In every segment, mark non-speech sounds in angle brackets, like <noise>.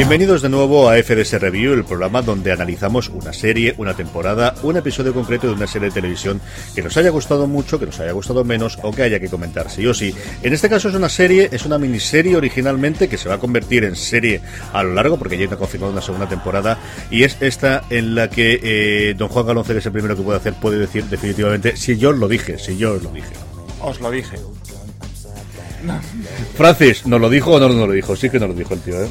Bienvenidos de nuevo a FDS Review, el programa donde analizamos una serie, una temporada, un episodio concreto de una serie de televisión que nos haya gustado mucho, que nos haya gustado menos o que haya que comentar sí o sí. En este caso es una serie, es una miniserie originalmente que se va a convertir en serie a lo largo porque ya está confirmado una segunda temporada y es esta en la que eh, don Juan Galón, que es el primero que puede hacer, puede decir definitivamente si yo os lo dije, si yo os lo dije. Os lo dije. Francis, ¿nos lo dijo o no nos lo dijo? Sí que nos lo dijo el tío, ¿eh?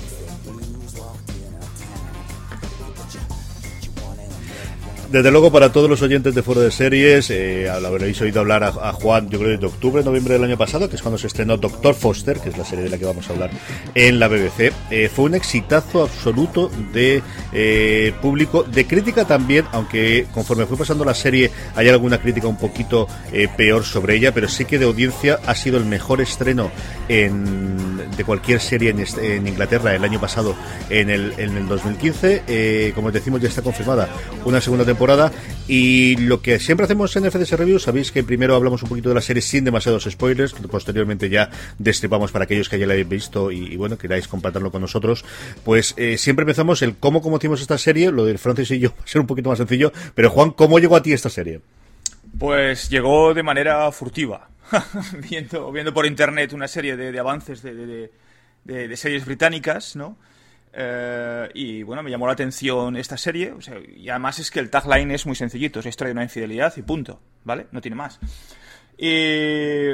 Desde luego, para todos los oyentes de Foro de Series, eh, habréis oído hablar a, Juan, yo creo, de octubre, noviembre del año pasado, que es cuando se estrenó Doctor Foster, que es la serie de la que vamos a hablar en la BBC. Eh, fue un exitazo absoluto de eh, público, de crítica también, aunque conforme fue pasando la serie hay alguna crítica un poquito eh, peor sobre ella, pero sí que de audiencia ha sido el mejor estreno en, de cualquier serie en, este, en, Inglaterra el año pasado, en el, en el 2015. Eh, como decimos, ya está confirmada una segunda temporada y lo que siempre hacemos en FDS Review, sabéis que primero hablamos un poquito de la serie sin demasiados spoilers, posteriormente ya destripamos para aquellos que ya la habéis visto y, bueno, queráis compartirlo con nosotros. Pues eh, siempre empezamos el cómo conocimos esta serie, lo del Francis y yo <laughs> va a ser un poquito más sencillo, pero Juan, ¿cómo llegó a ti esta serie? Pues llegó de manera furtiva, <laughs> viendo, viendo por internet una serie de, avances de, de series británicas, ¿no? Eh, y bueno, me llamó la atención esta serie. O sea, y además es que el tagline es muy sencillito: es la historia de una infidelidad y punto. ¿Vale? No tiene más. Y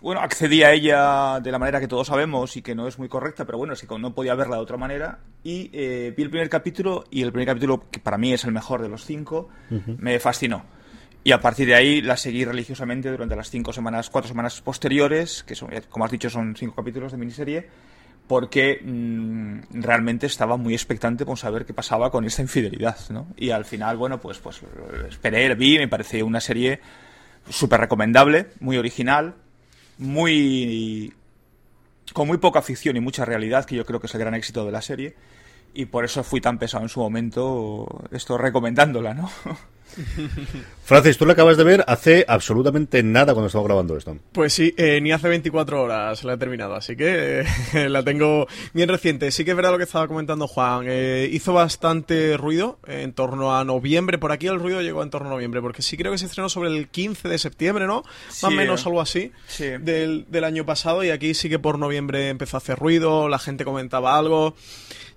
bueno, accedí a ella de la manera que todos sabemos y que no es muy correcta, pero bueno, es que no podía verla de otra manera. Y eh, vi el primer capítulo y el primer capítulo, que para mí es el mejor de los cinco, me fascinó. Y a partir de ahí la seguí religiosamente durante las cinco semanas, cuatro semanas posteriores, que son, como has dicho, son cinco capítulos de miniserie porque mm, realmente estaba muy expectante por saber qué pasaba con esta infidelidad, ¿no? Y al final, bueno, pues, pues esperé, vi, me pareció una serie súper recomendable, muy original, muy con muy poca ficción y mucha realidad, que yo creo que es el gran éxito de la serie, y por eso fui tan pesado en su momento, esto recomendándola, ¿no? <laughs> <laughs> Francis, tú la acabas de ver hace absolutamente nada cuando estamos grabando esto. Pues sí, eh, ni hace 24 horas la he terminado, así que eh, <laughs> la tengo bien reciente. Sí que es verdad lo que estaba comentando Juan. Eh, hizo bastante ruido en torno a noviembre. Por aquí el ruido llegó en torno a noviembre, porque sí creo que se estrenó sobre el 15 de septiembre, ¿no? Más o menos algo así del, del año pasado. Y aquí sí que por noviembre empezó a hacer ruido, la gente comentaba algo.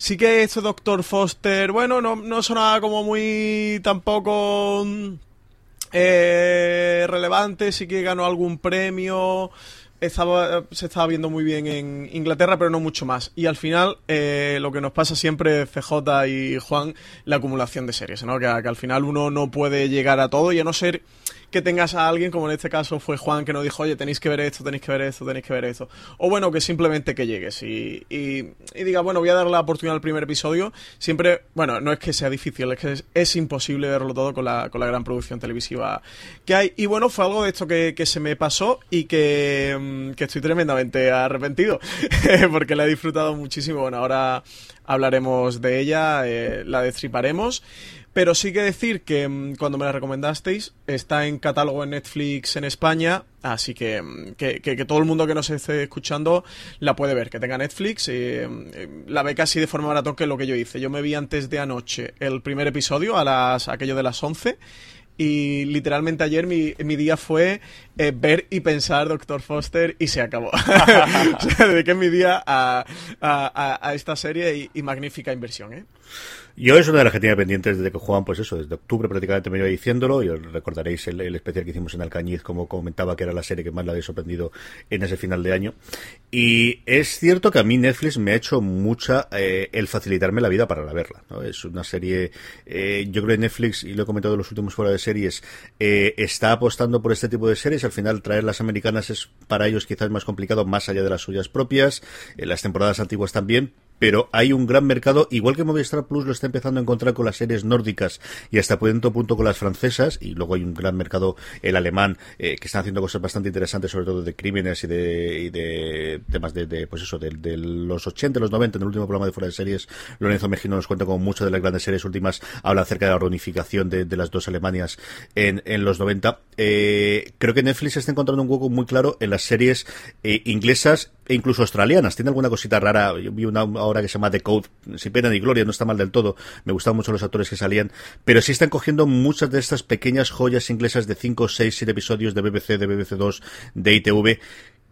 Sí que este Doctor Foster, bueno, no, no sonaba como muy tampoco mm, eh, relevante, sí que ganó algún premio. Se estaba viendo muy bien en Inglaterra, pero no mucho más. Y al final, eh, lo que nos pasa siempre, CJ y Juan, la acumulación de series, ¿no? que al final uno no puede llegar a todo y a no ser que tengas a alguien, como en este caso fue Juan, que nos dijo, oye, tenéis que ver esto, tenéis que ver esto, tenéis que ver esto. O bueno, que simplemente que llegues y, y, diga, bueno, voy a dar la oportunidad al primer episodio. Siempre, bueno, no es que sea difícil, es que es, imposible verlo todo con la, con la gran producción televisiva que hay. Y bueno, fue algo de esto que, que se me pasó y que, mm, que estoy tremendamente arrepentido, <laughs> porque la he disfrutado muchísimo. Bueno, ahora hablaremos de ella, eh, la destriparemos. Pero sí que decir que mm, cuando me la recomendasteis, está en catálogo en Netflix en España, así que, mm, que, todo el mundo que nos esté escuchando la puede ver, que tenga Netflix, y, mm, la ve casi de forma maratón que lo que yo hice. Yo me vi antes de anoche el primer episodio, a las aquello de las 11, y literalmente ayer mi, mi día fue eh, ver y pensar Doctor Foster y se acabó. <laughs> o sea, dediqué mi día a, a, a esta serie y, magnífica inversión, ¿eh? Yo es una de las que tenía pendientes desde que juegan, pues eso, desde octubre prácticamente me iba diciéndolo, y recordaréis el, especial que hicimos en Alcañiz, como comentaba que era la serie que más la había sorprendido en ese final de año. Y es cierto que a mí Netflix me ha hecho mucha eh, el facilitarme la vida para la verla. ¿no? Es una serie, eh, yo creo que Netflix, y lo he comentado en los últimos fuera de series, eh, está apostando por este tipo de series. Al final traer las americanas es para ellos quizás más complicado, más allá de las suyas propias. las temporadas antiguas también, pero hay un gran mercado, igual que Movistar Plus lo está empezando a encontrar con las series nórdicas y hasta cierto punto con las francesas, y luego hay un gran mercado, el alemán, eh, que están haciendo cosas bastante interesantes, sobre todo de crímenes y de, y de temas de, pues eso, de, los 80, los 90, en el último programa de Fuera de Series, Lorenzo Mejino nos cuenta como muchas de las grandes series últimas, habla acerca de la reunificación de, las dos Alemanias en, en los 90. Eh, creo que Netflix está encontrando un hueco muy claro en las series eh, inglesas e incluso australianas. Tiene alguna cosita rara. Yo vi una ahora que se llama The Code, sin pena ni gloria, no está mal del todo. Me gustaban mucho los actores que salían. Pero sí están cogiendo muchas de estas pequeñas joyas inglesas de 5, 6, 7 episodios de BBC, de BBC 2, de ITV,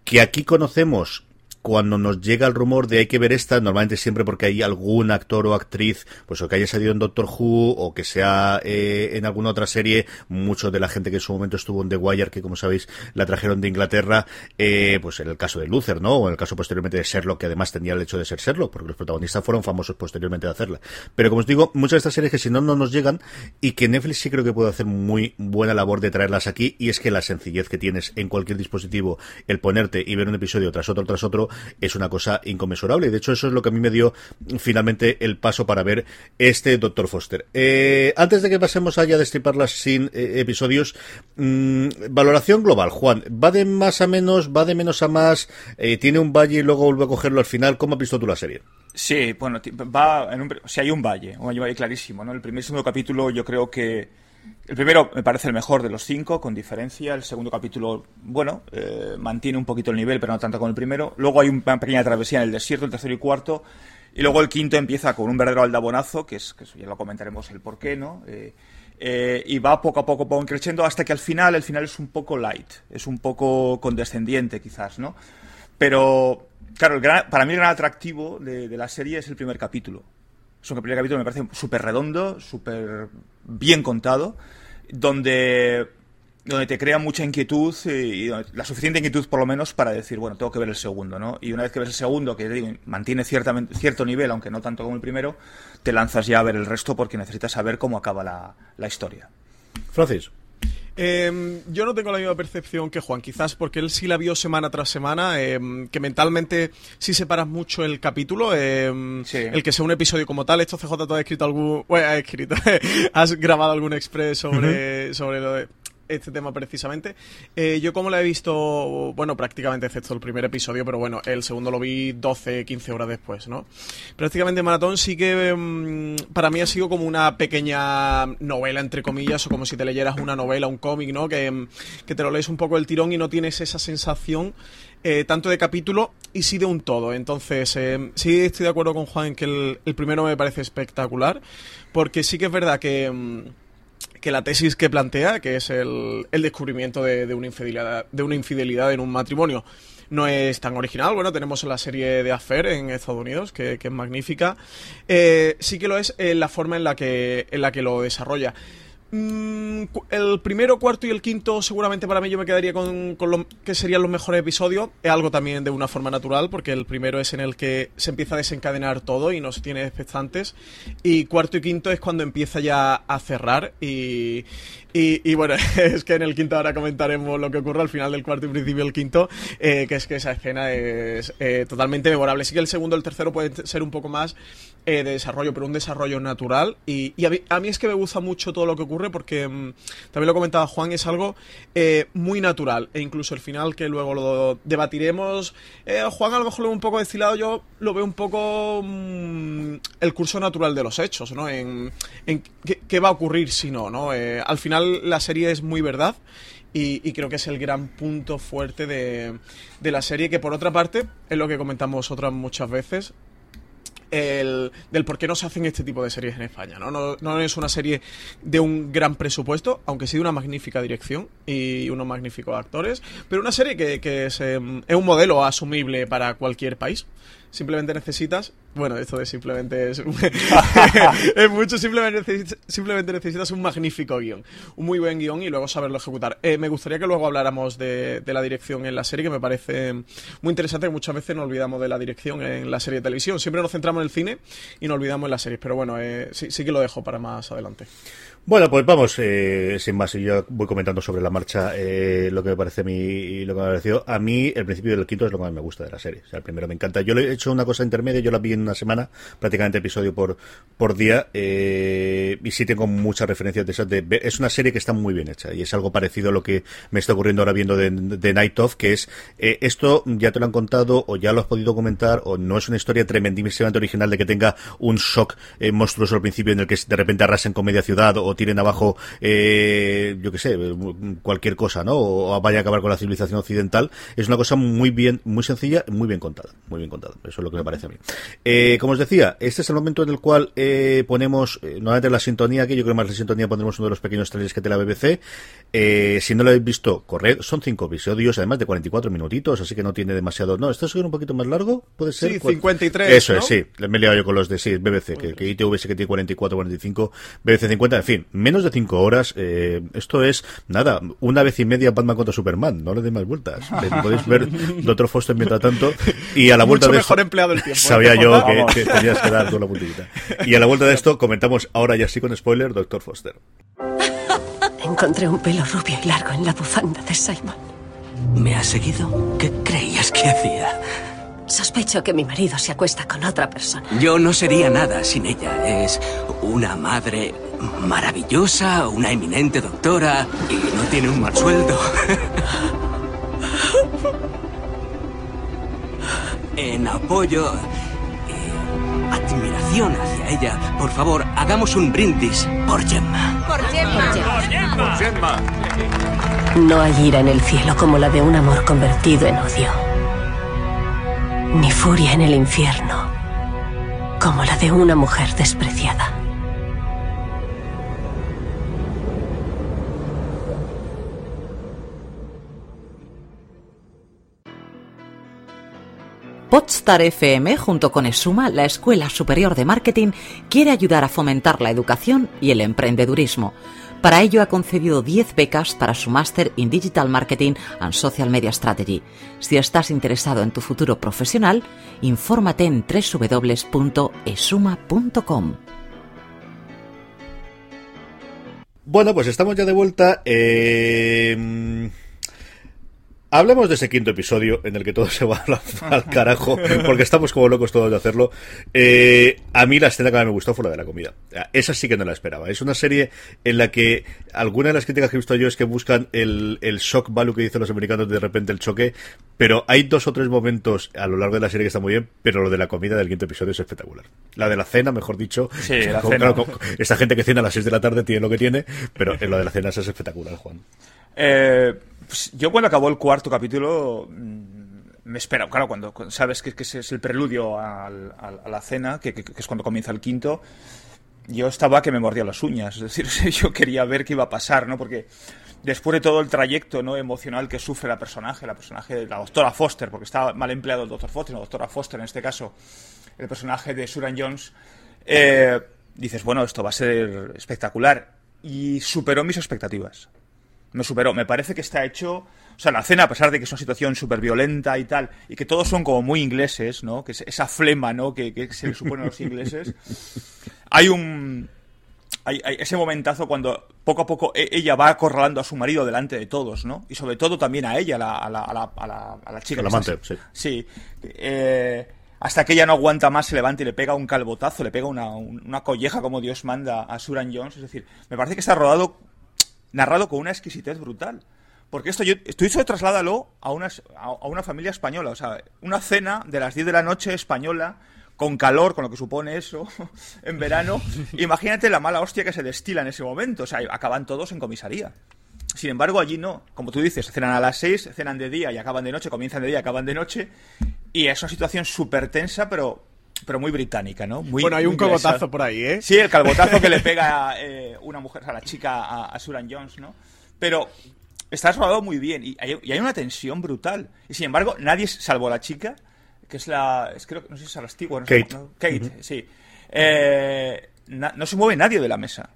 que aquí conocemos cuando nos llega el rumor de hay que ver esta, normalmente siempre porque hay algún actor o actriz, pues o que haya salido en Doctor Who o que sea eh, en alguna otra serie, mucho de la gente que en su momento estuvo en The Wire, que como sabéis la trajeron de Inglaterra, eh, pues en el caso de Luther, ¿no? O en el caso posteriormente de Sherlock, que además tenía el hecho de ser Sherlock, porque los protagonistas fueron famosos posteriormente de hacerla. Pero como os digo, muchas de estas series que si no, no nos llegan y que Netflix sí creo que puede hacer muy buena labor de traerlas aquí y es que la sencillez que tienes en cualquier dispositivo, el ponerte y ver un episodio tras otro tras otro, es una cosa inconmensurable. Y de hecho, eso es lo que a mí me dio finalmente el paso para ver este Doctor Foster. Eh, antes de que pasemos allá a destriparlas sin eh, episodios, mmm, valoración global. Juan, ¿va de más a menos? ¿Va de menos a más? Eh, ¿Tiene un valle y luego vuelve a cogerlo al final? ¿Cómo has visto tú la serie? Sí, bueno, va en un, o sea, hay un valle, clarísimo, ¿no? El primer segundo capítulo yo creo que el primero me parece el mejor de los cinco, con diferencia. El segundo capítulo, bueno, eh, mantiene un poquito el nivel, pero no tanto como el primero. Luego hay una pequeña travesía en el desierto, el tercero y cuarto. Y luego el quinto empieza con un verdadero aldabonazo, que es que eso ya lo comentaremos el por qué, ¿no? Eh, eh, y va poco a poco, poco creciendo hasta que al final, el final es un poco light, es un poco condescendiente quizás, ¿no? Pero, claro, para mí el gran atractivo de, de la serie es el primer capítulo. Es un primer capítulo me parece súper redondo, súper bien contado, donde, donde te crea mucha inquietud y, la suficiente inquietud por lo menos para decir, bueno, tengo que ver el segundo, ¿no? Y una vez que ves el segundo, que digo, mantiene cierto nivel, aunque no tanto como el primero, te lanzas ya a ver el resto porque necesitas saber cómo acaba la, la historia. Francis. Eh, yo no tengo la misma percepción que Juan, quizás porque él sí la vio semana tras semana, eh, que mentalmente sí separas mucho el capítulo, eh, el que sea un episodio como tal. Esto CJ, ¿tú has escrito algún, bueno, has escrito, <laughs> has grabado algún express sobre, sobre lo de este tema precisamente. Eh, yo como la he visto, bueno, prácticamente excepto el primer episodio, pero bueno, el segundo lo vi 12, 15 horas después, ¿no? Prácticamente Maratón sí que mm, para mí ha sido como una pequeña novela, entre comillas, o como si te leyeras una novela, un cómic, ¿no? Que, mm, que te lo lees un poco el tirón y no tienes esa sensación eh, tanto de capítulo y sí de un todo. Entonces, eh, sí estoy de acuerdo con Juan en que el, primero me parece espectacular, porque sí que es verdad que, mm, que la tesis que plantea, que es el, descubrimiento de, una infidelidad, de una infidelidad en un matrimonio, no es tan original. Bueno, tenemos la serie de Affair en Estados Unidos, que, es magnífica. Eh, sí que lo es en la forma en la que, en la que lo desarrolla. Mm, el primero, cuarto y el quinto, seguramente para mí yo me quedaría con, lo que serían los mejores episodios. Es algo también de una forma natural, porque el primero es en el que se empieza a desencadenar todo y no se tiene expectantes. Y cuarto y quinto es cuando empieza ya a cerrar. Y, y, bueno, <laughs> es que en el quinto ahora comentaremos lo que ocurre al final del cuarto y principio del quinto, eh, que es que esa escena es eh, totalmente memorable. Sí que el segundo el tercero pueden ser un poco más eh, de desarrollo, pero un desarrollo natural. Y, a, mí, es que me gusta mucho todo lo que ocurre porque, mm, también lo comentaba Juan, es algo muy natural. E incluso el final, que luego lo debatiremos, Juan a lo mejor lo ve un poco destilado, yo lo veo un poco mm, el curso natural de los hechos, ¿no? En, qué, qué, va a ocurrir si no, ¿no? al final la serie es muy verdad y, creo que es el gran punto fuerte de, de, la serie, que por otra parte, es lo que comentamos otras muchas veces, el, del por qué no se hacen este tipo de series en España. ¿no? No, no es una serie de un gran presupuesto, aunque sí de una magnífica dirección y unos magníficos actores, pero una serie que, que es, em, es un modelo asumible para cualquier país. Simplemente necesitas bueno, esto de simplemente es, <laughs> es mucho, simplemente necesitas, simplemente necesitas un magnífico guion, un muy buen guion y luego saberlo ejecutar. Eh, me gustaría que luego habláramos de, la dirección en la serie, que me parece muy interesante, que muchas veces nos olvidamos de la dirección en la serie de televisión. Siempre nos centramos en el cine y nos olvidamos en las series, pero bueno, eh, sí, sí que lo dejo para más adelante. Bueno, pues vamos, eh, sin más, y yo voy comentando sobre la marcha eh, lo que me parece a mí y lo que me ha parecido. A mí, el principio del quinto es lo que más me gusta de la serie. O sea, el primero me encanta. Yo le he hecho una cosa intermedia, yo la vi en una semana, prácticamente episodio por, por día, eh, y sí tengo muchas referencias de esas. De, es una serie que está muy bien hecha, y es algo parecido a lo que me está ocurriendo ahora viendo de, Night Of, que es, eh, esto ya te lo han contado, o ya lo has podido comentar, o no es una historia tremendísimamente original de que tenga un shock eh, monstruoso al principio en el que de repente arrasen con media ciudad, o tiren abajo, eh, yo qué sé, cualquier cosa, ¿no? O vaya a acabar con la civilización occidental. Es una cosa muy bien, muy sencilla, muy bien contada. Muy bien contada. Eso es lo que me parece a mí. Eh, como os decía, este es el momento en el cual eh, ponemos eh, nuevamente la sintonía, que yo creo más la sintonía pondremos uno de los pequeños trailers que tiene la BBC. Eh, si no lo habéis visto, corred. Son cinco episodios, además de 44 minutitos, así que no tiene demasiado. No, ¿esto es un poquito más largo? ¿Puede ser? Sí, 53. Eso es, sí. Me he liado yo con los de sí, BBC, que, que ITV sí que tiene 44, 45, BBC 50, en fin, menos de cinco horas. Eh, esto es, nada, una vez y media Batman contra Superman, no le dé más vueltas. Podéis ver <laughs> Doctor Foster mientras tanto. Y a la vuelta de mejor empleado el tiempo. Sabía yo que, tenías que dar toda la puntillita. Y a la vuelta de esto comentamos ahora ya sí con spoiler Doctor Foster. Encontré un pelo rubio y largo en la bufanda de Simon. ¿Me has seguido? ¿Qué creías que hacía? Sospecho que mi marido se acuesta con otra persona. Yo no sería nada sin ella. Es una madre maravillosa, una eminente doctora y no tiene un mal sueldo. <laughs> en apoyo admiración hacia ella, por favor, hagamos un brindis por Gemma. Por Gemma. Por Gemma. Por Gemma. No hay ira en el cielo como la de un amor convertido en odio. Ni furia en el infierno como la de una mujer despreciada. Podstar FM, junto con ESUMA, la Escuela Superior de Marketing, quiere ayudar a fomentar la educación y el emprendedurismo. Para ello ha concedido 10 becas para su máster in Digital Marketing and Social Media Strategy. Si estás interesado en tu futuro profesional, infórmate en www.esuma.com. Bueno, pues estamos ya de vuelta. Eh Hablemos de ese quinto episodio en el que todo se va <laughs> al carajo, porque estamos como locos todos de hacerlo. Eh, a mí la escena que más me gustó fue la de la comida. Esa sí que no la esperaba. Es una serie en la que alguna de las críticas que he visto yo es que buscan el, el shock value que dicen los americanos de repente el choque, pero hay dos o tres momentos a lo largo de la serie que está muy bien, pero lo de la comida del quinto episodio es espectacular. La de la cena, mejor dicho. Sí, la cena. esta gente que cena a las 6 de la tarde tiene lo que tiene, pero en lo de la cena es espectacular, Juan. Eh pues yo cuando acabó el cuarto capítulo mm, me espera, claro, cuando, sabes que, es el preludio a, la cena, que, es cuando comienza el quinto, yo estaba que me mordía las uñas, es decir, <laughs> yo quería ver qué iba a pasar, ¿no? Porque después de todo el trayecto ¿no? emocional que sufre la personaje, la personaje de la doctora Foster, porque estaba mal empleado el doctor Foster, la doctora Foster en este caso, el personaje de Suran Jones, eh, dices, bueno, esto va a ser espectacular. Y superó mis expectativas me superó. Me parece que está hecho. O sea, la cena, a pesar de que es una situación súper violenta y tal, y que todos son como muy ingleses, ¿no? Que es esa flema, ¿no? Que, se le supone a los ingleses. Hay un. Hay, ese momentazo cuando poco a poco e, ella va acorralando a su marido delante de todos, ¿no? Y sobre todo también a ella, a la, a la, a la, a la, chica. amante, sí. Sí. Eh, hasta que ella no aguanta más, se levanta y le pega un calbotazo, le pega una, una colleja como Dios manda a Suran Jones. Es decir, me parece que está rodado narrado con una exquisitez brutal. Porque esto yo, esto hizo trasládalo a una, a una familia española, o sea, una cena de las 10 de la noche española, con calor, con lo que supone eso, <laughs> en verano. <laughs> Imagínate la mala hostia que se destila en ese momento, o sea, acaban todos en comisaría. Sin embargo, allí no. Como tú dices, cenan a las 6, cenan de día y acaban de noche, comienzan de día y acaban de noche. Y es una situación súper tensa, pero pero muy británica, ¿no? Muy, bueno, hay un calbotazo por ahí, ¿eh? Sí, el calbotazo que le <laughs> pega eh, una mujer, a la chica, a, Suran Jones, ¿no? Pero está rodado muy bien y hay, una tensión brutal. Y sin embargo, nadie, salvo la chica, que es la. Es, creo, no sé si es la no Kate. Kate, sí. Eh, no se mueve nadie de la mesa.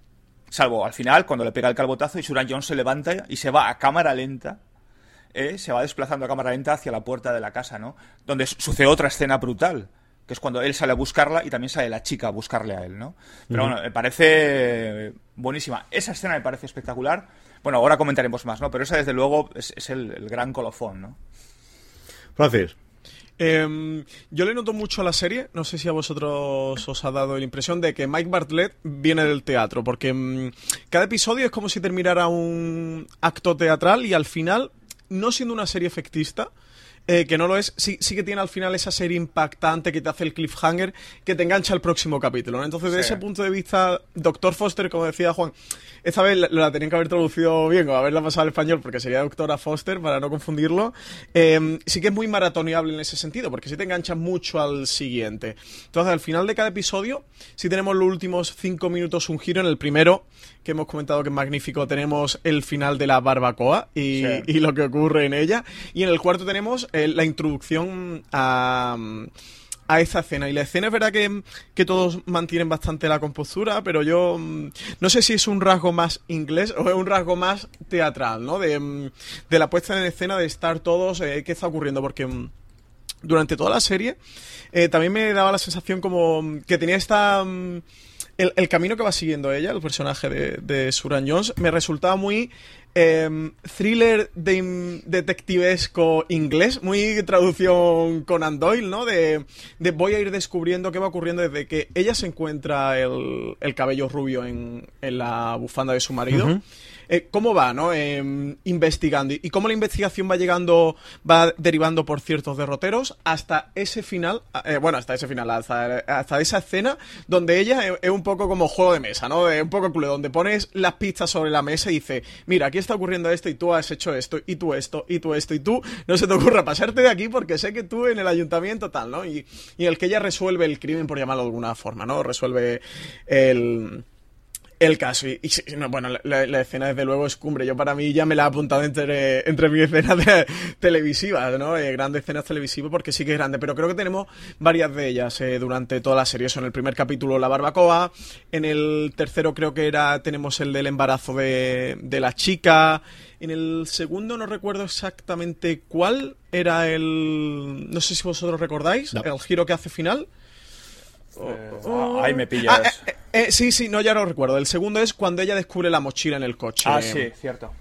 Salvo al final, cuando le pega el calbotazo y Suran Jones se levanta y se va a cámara lenta. Eh, se va desplazando a cámara lenta hacia la puerta de la casa, ¿no? Donde sucede otra escena brutal que es cuando él sale a buscarla y también sale la chica a buscarle a él, ¿no? Pero bueno, me parece buenísima. Esa escena me parece espectacular. Bueno, ahora comentaremos más, ¿no? Pero esa, desde luego, es, el, gran colofón, ¿no? Francis. Em, yo le noto mucho a la serie, no sé si a vosotros os ha dado la impresión de que Mike Bartlett viene del teatro, porque em, cada episodio es como si terminara un acto teatral y al final, no siendo una serie efectista, eh, que no lo es, sí, sí que tiene al final esa serie impactante que te hace el cliffhanger, que te engancha al próximo capítulo. Entonces, desde ese punto de vista, Doctor Foster, como decía Juan, esta vez la, tenían que haber traducido bien o haberla pasado al español porque sería Doctora Foster, para no confundirlo. Em, sí que es muy maratoneable en ese sentido, porque sí te engancha mucho al siguiente. Entonces, al final de cada episodio, si tenemos los últimos cinco minutos un giro. En el primero, que hemos comentado que es magnífico, tenemos el final de la barbacoa y, y lo que ocurre en ella. Y en el cuarto tenemos eh, la introducción a, a esa escena. Y la escena es verdad que, que, todos mantienen bastante la compostura, pero yo mm, no sé si es un rasgo más inglés o es un rasgo más teatral, ¿no? De, mm, de la puesta en escena, de estar todos, eh, ¿qué está ocurriendo? Porque mm, durante toda la serie eh, también me daba la sensación como que tenía esta... El, camino que va siguiendo ella, el personaje de, de Suran Jones, me resultaba muy Em, thriller de, detectivesco inglés, muy traducción Conan Doyle, ¿no? De, voy a ir descubriendo qué va ocurriendo desde que ella se encuentra el, cabello rubio en, la bufanda de su marido. Eh, cómo va, ¿no? Em, investigando y cómo la investigación va llegando, va derivando por ciertos derroteros hasta ese final, eh, bueno, hasta ese final, hasta, esa escena donde ella es, un poco como juego de mesa, ¿no? Un poco clue, donde pones las pistas sobre la mesa y dice, mira, aquí está ocurriendo esto y tú has hecho esto y tú esto y tú esto y tú, no se te ocurra pasarte de aquí porque sé que tú en el ayuntamiento tal, ¿no? Y, y el que ella resuelve el crimen, por llamarlo de alguna forma, ¿no? Resuelve el el caso. Y, bueno, la, escena desde luego es cumbre. Yo para mí ya me la he apuntado entre, entre mis escenas televisivas, ¿no? Eh, grandes escenas televisivas porque sí que es grande. Pero creo que tenemos varias de ellas eh, durante toda la serie. Eso en el primer capítulo la barbacoa. En el tercero creo que era tenemos el del embarazo de, de la chica. En el segundo no recuerdo exactamente cuál era el... No sé si vosotros recordáis. El giro que hace final. Oh, ahí me pillas. Ah, eh, eh, sí, sí, no, ya no recuerdo. El segundo es cuando ella descubre la mochila en el coche. Ah, sí, cierto.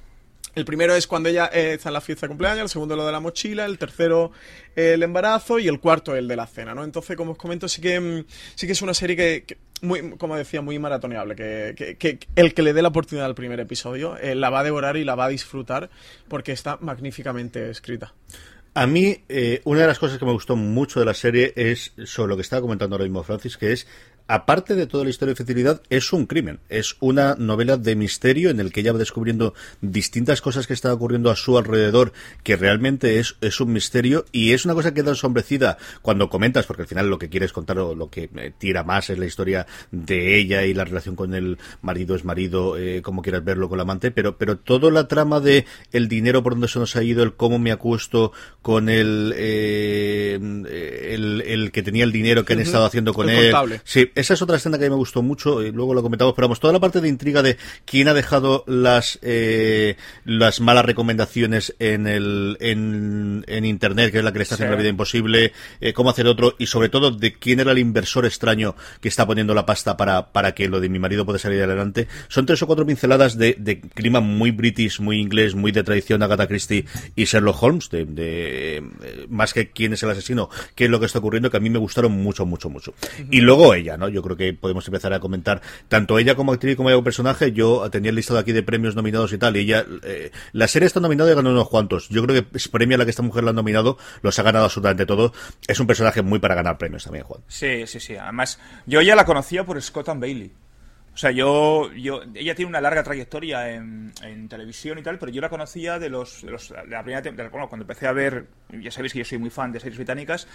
el primero es cuando ella eh, está en la fiesta de cumpleaños, el segundo lo de la mochila, el tercero el embarazo y el cuarto el de la cena, ¿no? Entonces, como os comento, sí que, mm, sí que es una serie que, muy, como decía, muy maratoneable, que, que, el que le dé la oportunidad al primer episodio eh, la va a devorar y la va a disfrutar porque está magníficamente escrita. A mí, eh, una de las cosas que me gustó mucho de la serie es sobre lo que estaba comentando ahora mismo Francis, que es aparte de toda la historia de fertilidad, es un crimen. Es una novela de misterio en el que ella va descubriendo distintas cosas que están ocurriendo a su alrededor, que realmente es, es un misterio y es una cosa que da ensombrecida cuando comentas, porque al final lo que quieres contar o lo que eh, tira más es la historia de ella y la relación con el marido es marido, eh, como quieras verlo con la amante, pero, pero toda la trama de el dinero por donde se nos ha ido, el cómo me acuesto con el, eh, el, el, que tenía el dinero que han estado haciendo con él. Sí, esa es otra escena que a mí me gustó mucho y luego lo comentamos, pero vamos, toda la parte de intriga de quién ha dejado las eh, las malas recomendaciones en el en, en internet, que es la que le está haciendo la vida imposible, eh, cómo hacer otro y sobre todo de quién era el inversor extraño que está poniendo la pasta para, para que lo de mi marido pueda salir adelante. Son tres o cuatro pinceladas de, de clima muy british, muy inglés, muy de tradición Agatha Christie y Sherlock Holmes, de, de eh, más que quién es el asesino, qué es lo que está ocurriendo, que a mí me gustaron mucho, mucho, mucho. Y luego ella, ¿no? Yo creo que podemos empezar a comentar tanto ella como actriz como ella como personaje. Yo tenía el listado aquí de premios nominados y tal, y ella, eh, la serie está nominada y ganó unos cuantos. Yo creo que es premio a la que esta mujer la ha nominado, los ha ganado absolutamente todo. Es un personaje muy para ganar premios también, Juan. Sí, sí, sí. Además, yo ya la conocía por Scott and Bailey. O sea, yo, yo, ella tiene una larga trayectoria en, televisión y tal, pero yo la conocía de los, de, los, de la primera temporada, bueno, cuando empecé a ver, ya sabéis que yo soy muy fan de series británicas,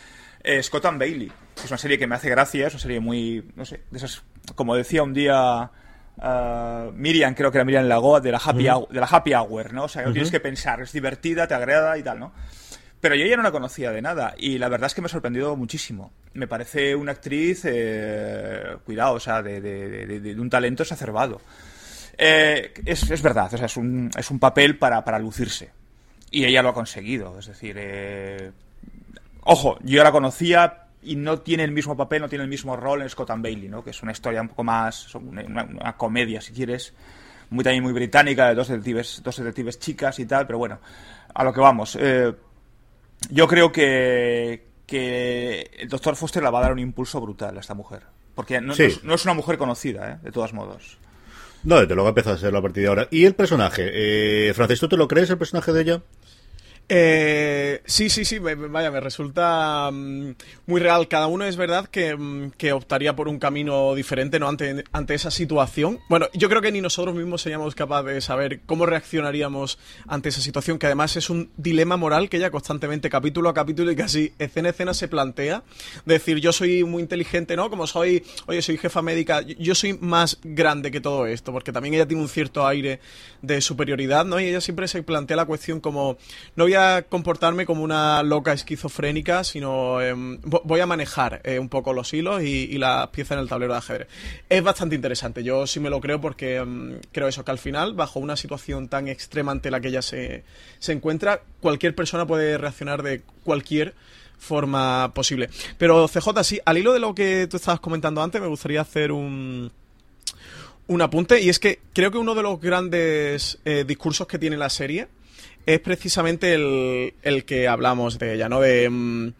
eh, Scott and Bailey, es una serie que me hace gracia, es una serie muy, no sé, de esas, como decía un día uh, Miriam, creo que era Miriam Lagoa, de la Happy, hour, de la happy Hour, ¿no? O sea, no tienes que pensar, es divertida, te agrada y tal, ¿no? Pero yo ya no la conocía de nada y la verdad es que me ha sorprendido muchísimo. Me parece una actriz, eh, cuidado, o sea, de, un talento exacerbado. Eh, es, verdad, o sea, es un, es un papel para, para lucirse. Y ella lo ha conseguido. Es decir, eh, ojo, yo la conocía y no tiene el mismo papel, no tiene el mismo rol en Scott and Bailey, ¿no? que es una historia un poco más, una, una comedia, si quieres, muy también muy británica, de dos detectives, dos detectives chicas y tal, pero bueno, a lo que vamos. Eh, yo creo que, que el doctor Foster la va a dar un impulso brutal a esta mujer. Porque no, es, una mujer conocida, ¿eh? de todos modos. No, desde luego empezado a ser a partir de ahora. ¿Y el personaje? Eh, Francis, ¿tú te lo crees el personaje de ella? Eh, sí, sí, sí, vaya, me resulta mm, muy real. Cada uno es verdad que, mm, que optaría por un camino diferente ¿no? ante, ante, esa situación. Bueno, yo creo que ni nosotros mismos seríamos capaces de saber cómo reaccionaríamos ante esa situación, que además es un dilema moral que ella constantemente, capítulo a capítulo y casi escena a escena se plantea. Decir, yo soy muy inteligente, ¿no? Como soy, oye, soy jefa médica, yo soy más grande que todo esto, porque también ella tiene un cierto aire de superioridad, ¿no? Y ella siempre se plantea la cuestión como, no voy comportarme como una loca esquizofrénica, sino em, voy a manejar eh, un poco los hilos y, las piezas en el tablero de ajedrez. Es bastante interesante, yo sí me lo creo porque em, creo eso, que al final, bajo una situación tan extrema ante la que ella se, se encuentra, cualquier persona puede reaccionar de cualquier forma posible. Pero CJ, sí, al hilo de lo que tú estabas comentando antes, me gustaría hacer un un apunte y es que creo que uno de los grandes eh, discursos que tiene la serie es precisamente el, el que hablamos de ella, ¿no? De, mm,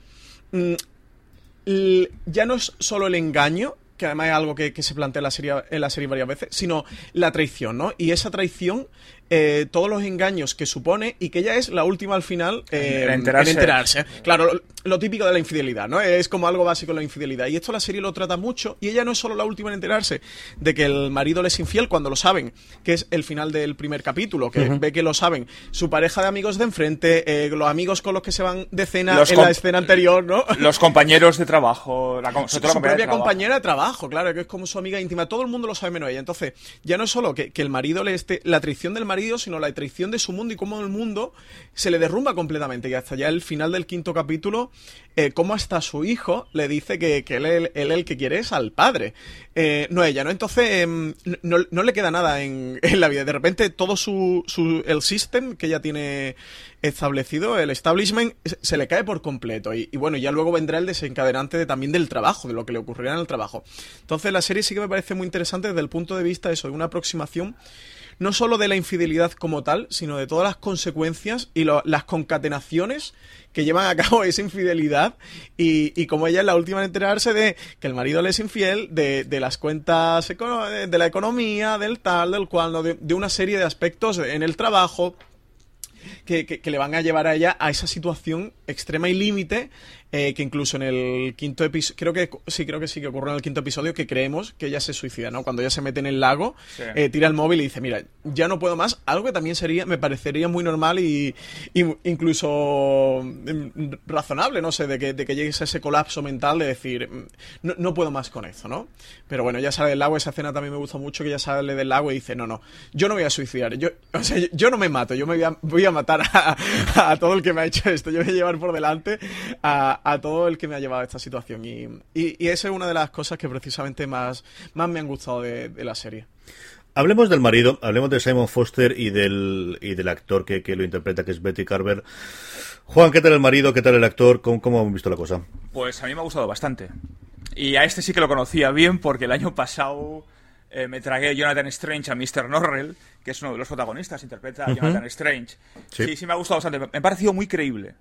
mm, ya no es solo el engaño, que además es algo que, que, se plantea en la, serie, en la serie varias veces, sino la traición, ¿no? Y esa traición eh, todos los engaños que supone y que ella es la última al final eh, en, enterarse. Claro, lo, típico de la infidelidad, ¿no? Es como algo básico la infidelidad. Y esto la serie lo trata mucho y ella no es solo la última en enterarse de que el marido le es infiel cuando lo saben, que es el final del primer capítulo, que ve que lo saben su pareja de amigos de enfrente, eh, los amigos con los que se van de cena en la escena anterior, ¿no? Los compañeros de trabajo, la, su, propia compañera de trabajo, claro, que es como su amiga íntima. Todo el mundo lo sabe menos ella. Entonces, ya no es solo que, que el marido le esté... La traición del marido sino la traición de su mundo y cómo el mundo se le derrumba completamente. Y hasta ya el final del quinto capítulo, eh, cómo hasta su hijo le dice que, él, él, el que quiere es al padre, eh, no ella, ¿no? Entonces em, no, le queda nada <laughs> en, la vida. De repente todo su, su, el system que ella tiene establecido, el establishment, se le cae por completo. Y, y, bueno, ya luego vendrá el desencadenante de, también del trabajo, de lo que le ocurrirá en el trabajo. Entonces la serie sí que me parece muy interesante desde el punto de vista de eso, de una aproximación no solo de la infidelidad como tal, sino de todas las consecuencias y las concatenaciones que llevan a cabo <laughs> esa infidelidad. Y, como ella es la última en enterarse de que el marido le es infiel, de, las cuentas, de la economía, del tal, del cual, de una serie de aspectos en el trabajo que, le van a llevar a ella a esa situación extrema y límite eh, que incluso en el quinto episodio, creo que sí, creo que sí que ocurre en el quinto episodio que creemos que ella se suicida, ¿no? Cuando ella se mete en el lago, eh, tira el móvil y dice, mira, ya no puedo más, algo que también sería, me parecería muy normal y, incluso mm, razonable, no sé, de que, de que llegues a ese colapso mental de decir, mm, no, puedo más con eso, ¿no? Pero bueno, ya sale del lago, esa escena también me gusta mucho, que ella sale del lago y dice, no, no, yo no voy a suicidar, yo, o sea, yo, no me mato, yo me voy a, matar a, a, todo el que me ha hecho esto, yo voy a llevar por delante a, a todo el que me ha llevado a esta situación. Y, y, esa es una de las cosas que precisamente más, más me han gustado de, la serie. Hablemos del marido, hablemos de Simon Foster y del, y del actor que, que, lo interpreta, que es Betty Carver. Juan, ¿qué tal el marido? ¿Qué tal el actor? ¿Cómo, ¿Cómo han visto la cosa? Pues a mí me ha gustado bastante. Y a este sí que lo conocía bien porque el año pasado eh, me tragué Jonathan Strange a Mr. Norrell, que es uno de los protagonistas, interpreta a Jonathan Strange. Sí. sí, sí me ha gustado bastante. Me ha parecido muy creíble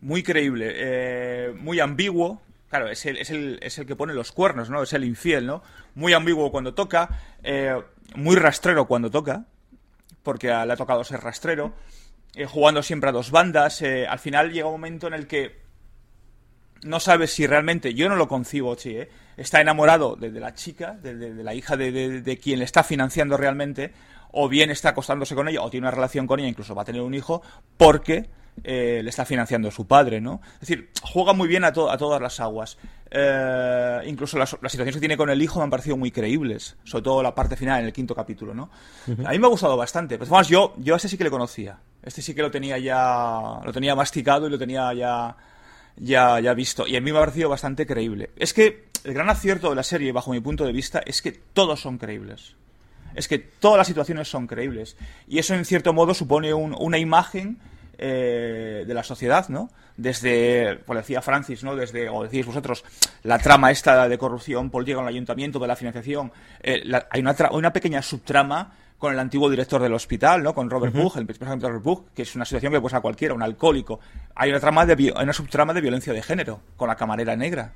muy creíble, eh, muy ambiguo. Claro, es el, es, el, es el que pone los cuernos, ¿no? Es el infiel, ¿no? Muy ambiguo cuando toca, eh, muy rastrero cuando toca, porque le ha tocado ser rastrero, eh, jugando siempre a dos bandas. al final llega un momento en el que no sabes si realmente, yo no lo concibo, sí, está enamorado de, la chica, de, de, la hija de, quien le está financiando realmente, o bien está acostándose con ella, o tiene una relación con ella, incluso va a tener un hijo, porque eh, le está financiando su padre, ¿no? Es decir, juega muy bien a, a todas las aguas. Eh, incluso las, situaciones que tiene con el hijo me han parecido muy creíbles, sobre todo la parte final en el quinto capítulo, ¿no? A mí me ha gustado bastante. Pero además, yo, yo a este sí que le conocía. Este sí que lo tenía ya, lo tenía masticado y lo tenía ya, ya, ya visto. Y a mí me ha parecido bastante creíble. Es que el gran acierto de la serie, bajo mi punto de vista, es que todos son creíbles. Es que todas las situaciones son creíbles. Y eso, en cierto modo, supone una imagen eh, de la sociedad, ¿no? Desde, como decía Francis, ¿no? Desde, o decís vosotros, la trama esta de corrupción política en el ayuntamiento, de la financiación, eh, hay una, una pequeña subtrama con el antiguo director del hospital, ¿no? Con Robert uh el personaje de Robert Buch, que es una situación que puede a cualquiera, un alcohólico. Hay una trama de una subtrama de violencia de género con la camarera negra.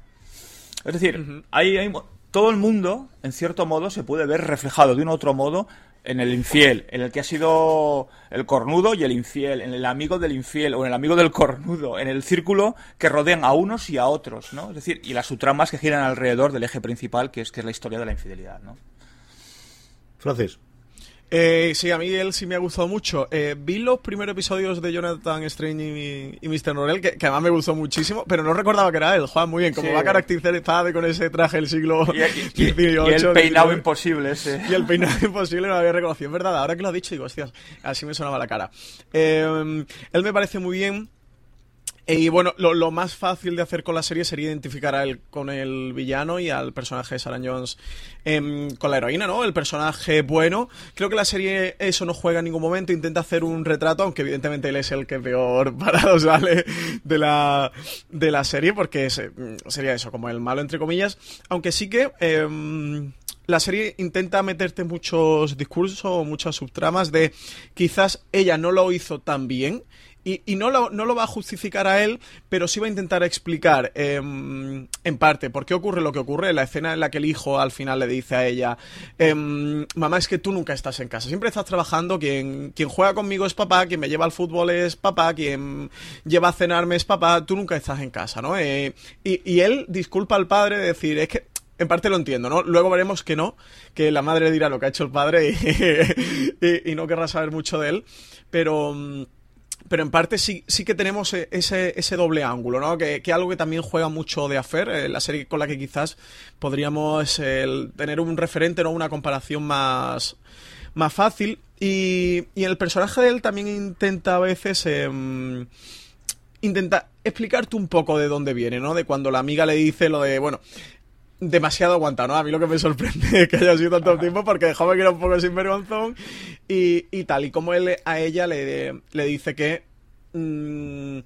Es decir, hay, todo el mundo, en cierto modo, se puede ver reflejado de un otro modo en el infiel, en el que ha sido el cornudo y el infiel, en el amigo del infiel o en el amigo del cornudo, en el círculo que rodean a unos y a otros, ¿no? Es decir, y las subtramas que giran alrededor del eje principal, que es, que es la historia de la infidelidad, ¿no? Francis. Eh, sí, a mí él sí me ha gustado mucho. Eh, vi los primeros episodios de Jonathan Strange y, Mr. Norrell, que, además me gustó muchísimo, pero no recordaba que era él. Juan, muy bien, como va a caracterizar con ese traje del siglo XVIII. Y, el peinado imposible ese. Y el peinado imposible no lo había reconocido. Es verdad, ahora que lo ha dicho, digo, hostias, así me sonaba la cara. Eh, él me parece muy bien. Y bueno, lo, más fácil de hacer con la serie sería identificar a él con el villano y al personaje de Sarah Jones em, con la heroína, ¿no? El personaje bueno. Creo que la serie eso no juega en ningún momento, intenta hacer un retrato, aunque evidentemente él es el que peor <laughs> parado sale de la, de la serie, porque sería eso, como el malo entre comillas. Aunque sí que... Em, la serie intenta meterte muchos discursos, muchas subtramas de quizás ella no lo hizo tan bien y, no, lo, no, lo, va a justificar a él, pero sí va a intentar explicar em, en parte por qué ocurre lo que ocurre. La escena en la que el hijo al final le dice a ella, em, mamá, es que tú nunca estás en casa, siempre estás trabajando, quien, quien juega conmigo es papá, quien me lleva al fútbol es papá, quien lleva a cenarme es papá, tú nunca estás en casa, ¿no? Eh, y, y él disculpa al padre de decir, es que en parte lo entiendo, ¿no? Luego veremos que no, que la madre dirá lo que ha hecho el padre y, <laughs> no querrá saber mucho de él, pero mm, pero en parte sí, sí que tenemos e, ese, ese doble ángulo, ¿no? Que, que algo que también juega mucho de Affair, eh, la serie con la que quizás podríamos tener un referente, ¿no? Una comparación más, más fácil. Y, y el personaje de él también intenta a veces... Em, intenta explicarte un poco de dónde viene, ¿no? De cuando la amiga le dice lo de, bueno, demasiado aguantado, ¿no? A mí lo que me sorprende <laughs> es que haya sido tanto tiempo porque dejaba que era un poco sinvergonzón y, y tal. Y como él a ella le, le dice que mm,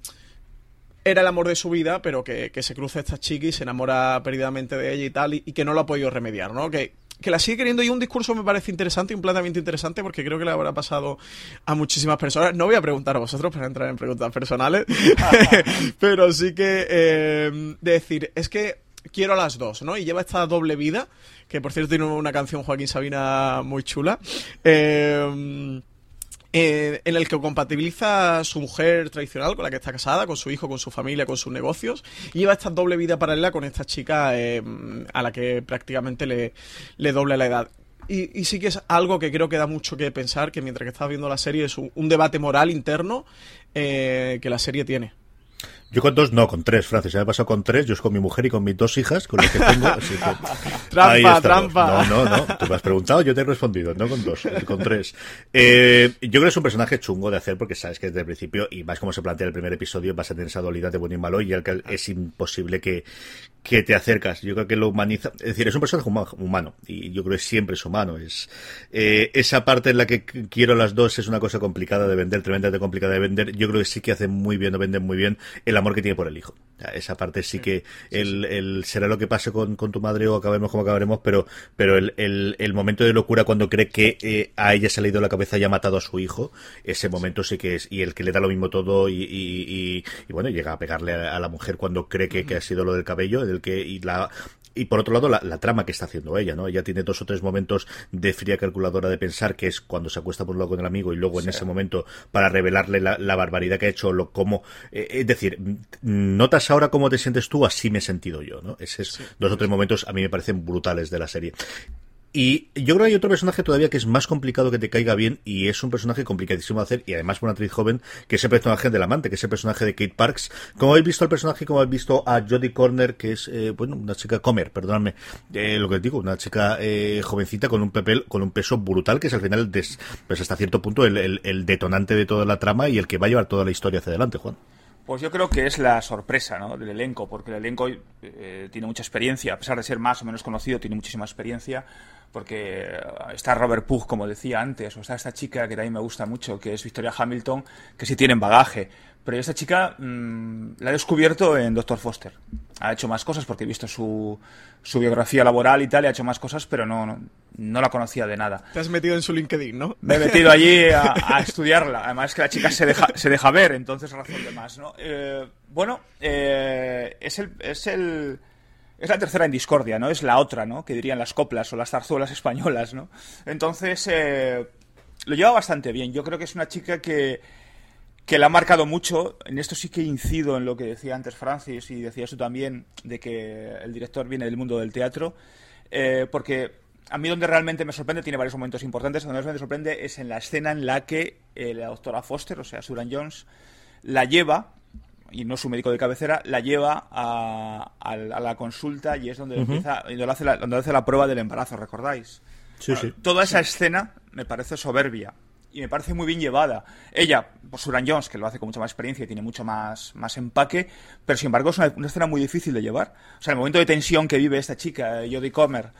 era el amor de su vida, pero que, se cruza esta chica y se enamora perdidamente de ella y tal, y, que no lo ha podido remediar, ¿no? Que que la sigue queriendo y un discurso me parece interesante y un planteamiento interesante porque creo que le habrá pasado a muchísimas personas. No voy a preguntar a vosotros para entrar en preguntas personales, <laughs> pero sí que eh, decir, es que quiero a las dos, ¿no? Y lleva esta doble vida, que por cierto tiene una canción Joaquín Sabina muy chula. Eh, eh, en el que compatibiliza su mujer tradicional con la que está casada, con su hijo, con su familia, con sus negocios, y lleva esta doble vida paralela con esta chica eh, a la que prácticamente le, le doble la edad. Y, sí que es algo que creo que da mucho que pensar, que mientras que estás viendo la serie es un, debate moral interno eh, que la serie tiene. Yo con dos, no, con tres, Francis. Me he pasado con tres. Yo es con mi mujer y con mis dos hijas, con las que tengo. <laughs> Así que, trampa, trampa. No, no, no. Tú me has preguntado, yo te he respondido. No con dos, con tres. Eh, yo creo que es un personaje chungo de hacer porque sabes que desde el principio, y más como se plantea el primer episodio, vas a tener esa dualidad de bueno y malo y el que es imposible que, que te acercas. Yo creo que lo humaniza. Es decir, es un personaje humano. Y yo creo que siempre es humano. Es eh, esa parte en la que quiero las dos es una cosa complicada de vender, tremendamente complicada de vender. Yo creo que sí que hace muy bien, o venden muy bien el amor que tiene por el hijo. Esa parte sí que el, será lo que pase con, tu madre o acabemos como acabaremos, pero, pero el, momento de locura cuando cree que eh, a ella se le ha ido la cabeza y ha matado a su hijo, ese momento sí que es, y el que le da lo mismo todo y, y, bueno, llega a pegarle a, la mujer cuando cree que, que, ha sido lo del cabello, del que, y la, y por otro lado, la, trama que está haciendo ella, ¿no? Ella tiene dos o tres momentos de fría calculadora de pensar, que es cuando se acuesta por un lado con el amigo y luego en ese momento para revelarle la, barbaridad que ha hecho, lo como. Eh, es decir, notas ahora cómo te sientes tú, así me he sentido yo, ¿no? Esos dos o tres momentos a mí me parecen brutales de la serie. Y yo creo que hay otro personaje todavía que es más complicado que te caiga bien y es un personaje complicadísimo de hacer y además una actriz joven que es el personaje del amante, que es el personaje de Kate Parks. Como habéis visto al personaje, como habéis visto a Jodie Corner, que es, eh, bueno, una chica comer, perdóname, eh, lo que digo, una chica eh, jovencita con un papel, con un peso brutal que es al final, pues hasta cierto punto, el, el detonante de toda la trama y el que va a llevar toda la historia hacia adelante, Juan. Pues yo creo que es la sorpresa ¿no? del elenco, porque el elenco eh, tiene mucha experiencia, a pesar de ser más o menos conocido, tiene muchísima experiencia, porque eh, está Robert Pugh, como decía antes, o está esta chica que también me gusta mucho, que es Victoria Hamilton, que sí tienen bagaje. Pero esta chica mm, la he descubierto en Doctor Foster. Ha hecho más cosas porque he visto su, su biografía laboral y tal, y ha hecho más cosas, pero no, no, la conocía de nada. Te has metido en su LinkedIn, ¿no? Me he metido allí a, <laughs> estudiarla. Además que la chica se deja, se deja ver, entonces razón de más, ¿no? Eh, bueno, eh, es el... Es el es la tercera en discordia, ¿no? Es la otra, ¿no? Que dirían las coplas o las zarzuelas españolas, ¿no? Entonces, eh, lo lleva bastante bien. Yo creo que es una chica que, que la ha marcado mucho. En esto sí que incido en lo que decía antes Francis y decías tú también, de que el director viene del mundo del teatro, eh, porque a mí donde realmente me sorprende, tiene varios momentos importantes, donde me sorprende es en la escena en la que eh, la doctora Foster, o sea, Suran Jones, la lleva, y no su médico de cabecera, la lleva a, la consulta y es donde, empieza, donde hace, la, donde hace la prueba del embarazo, ¿recordáis? Sí, sí. Toda esa escena me parece soberbia y me parece muy bien llevada. Ella, por Suran Jones, que lo hace con mucha más experiencia y tiene mucho más, más empaque, pero sin embargo es una, escena muy difícil de llevar. O sea, el momento de tensión que vive esta chica, eh, Jodie Comer,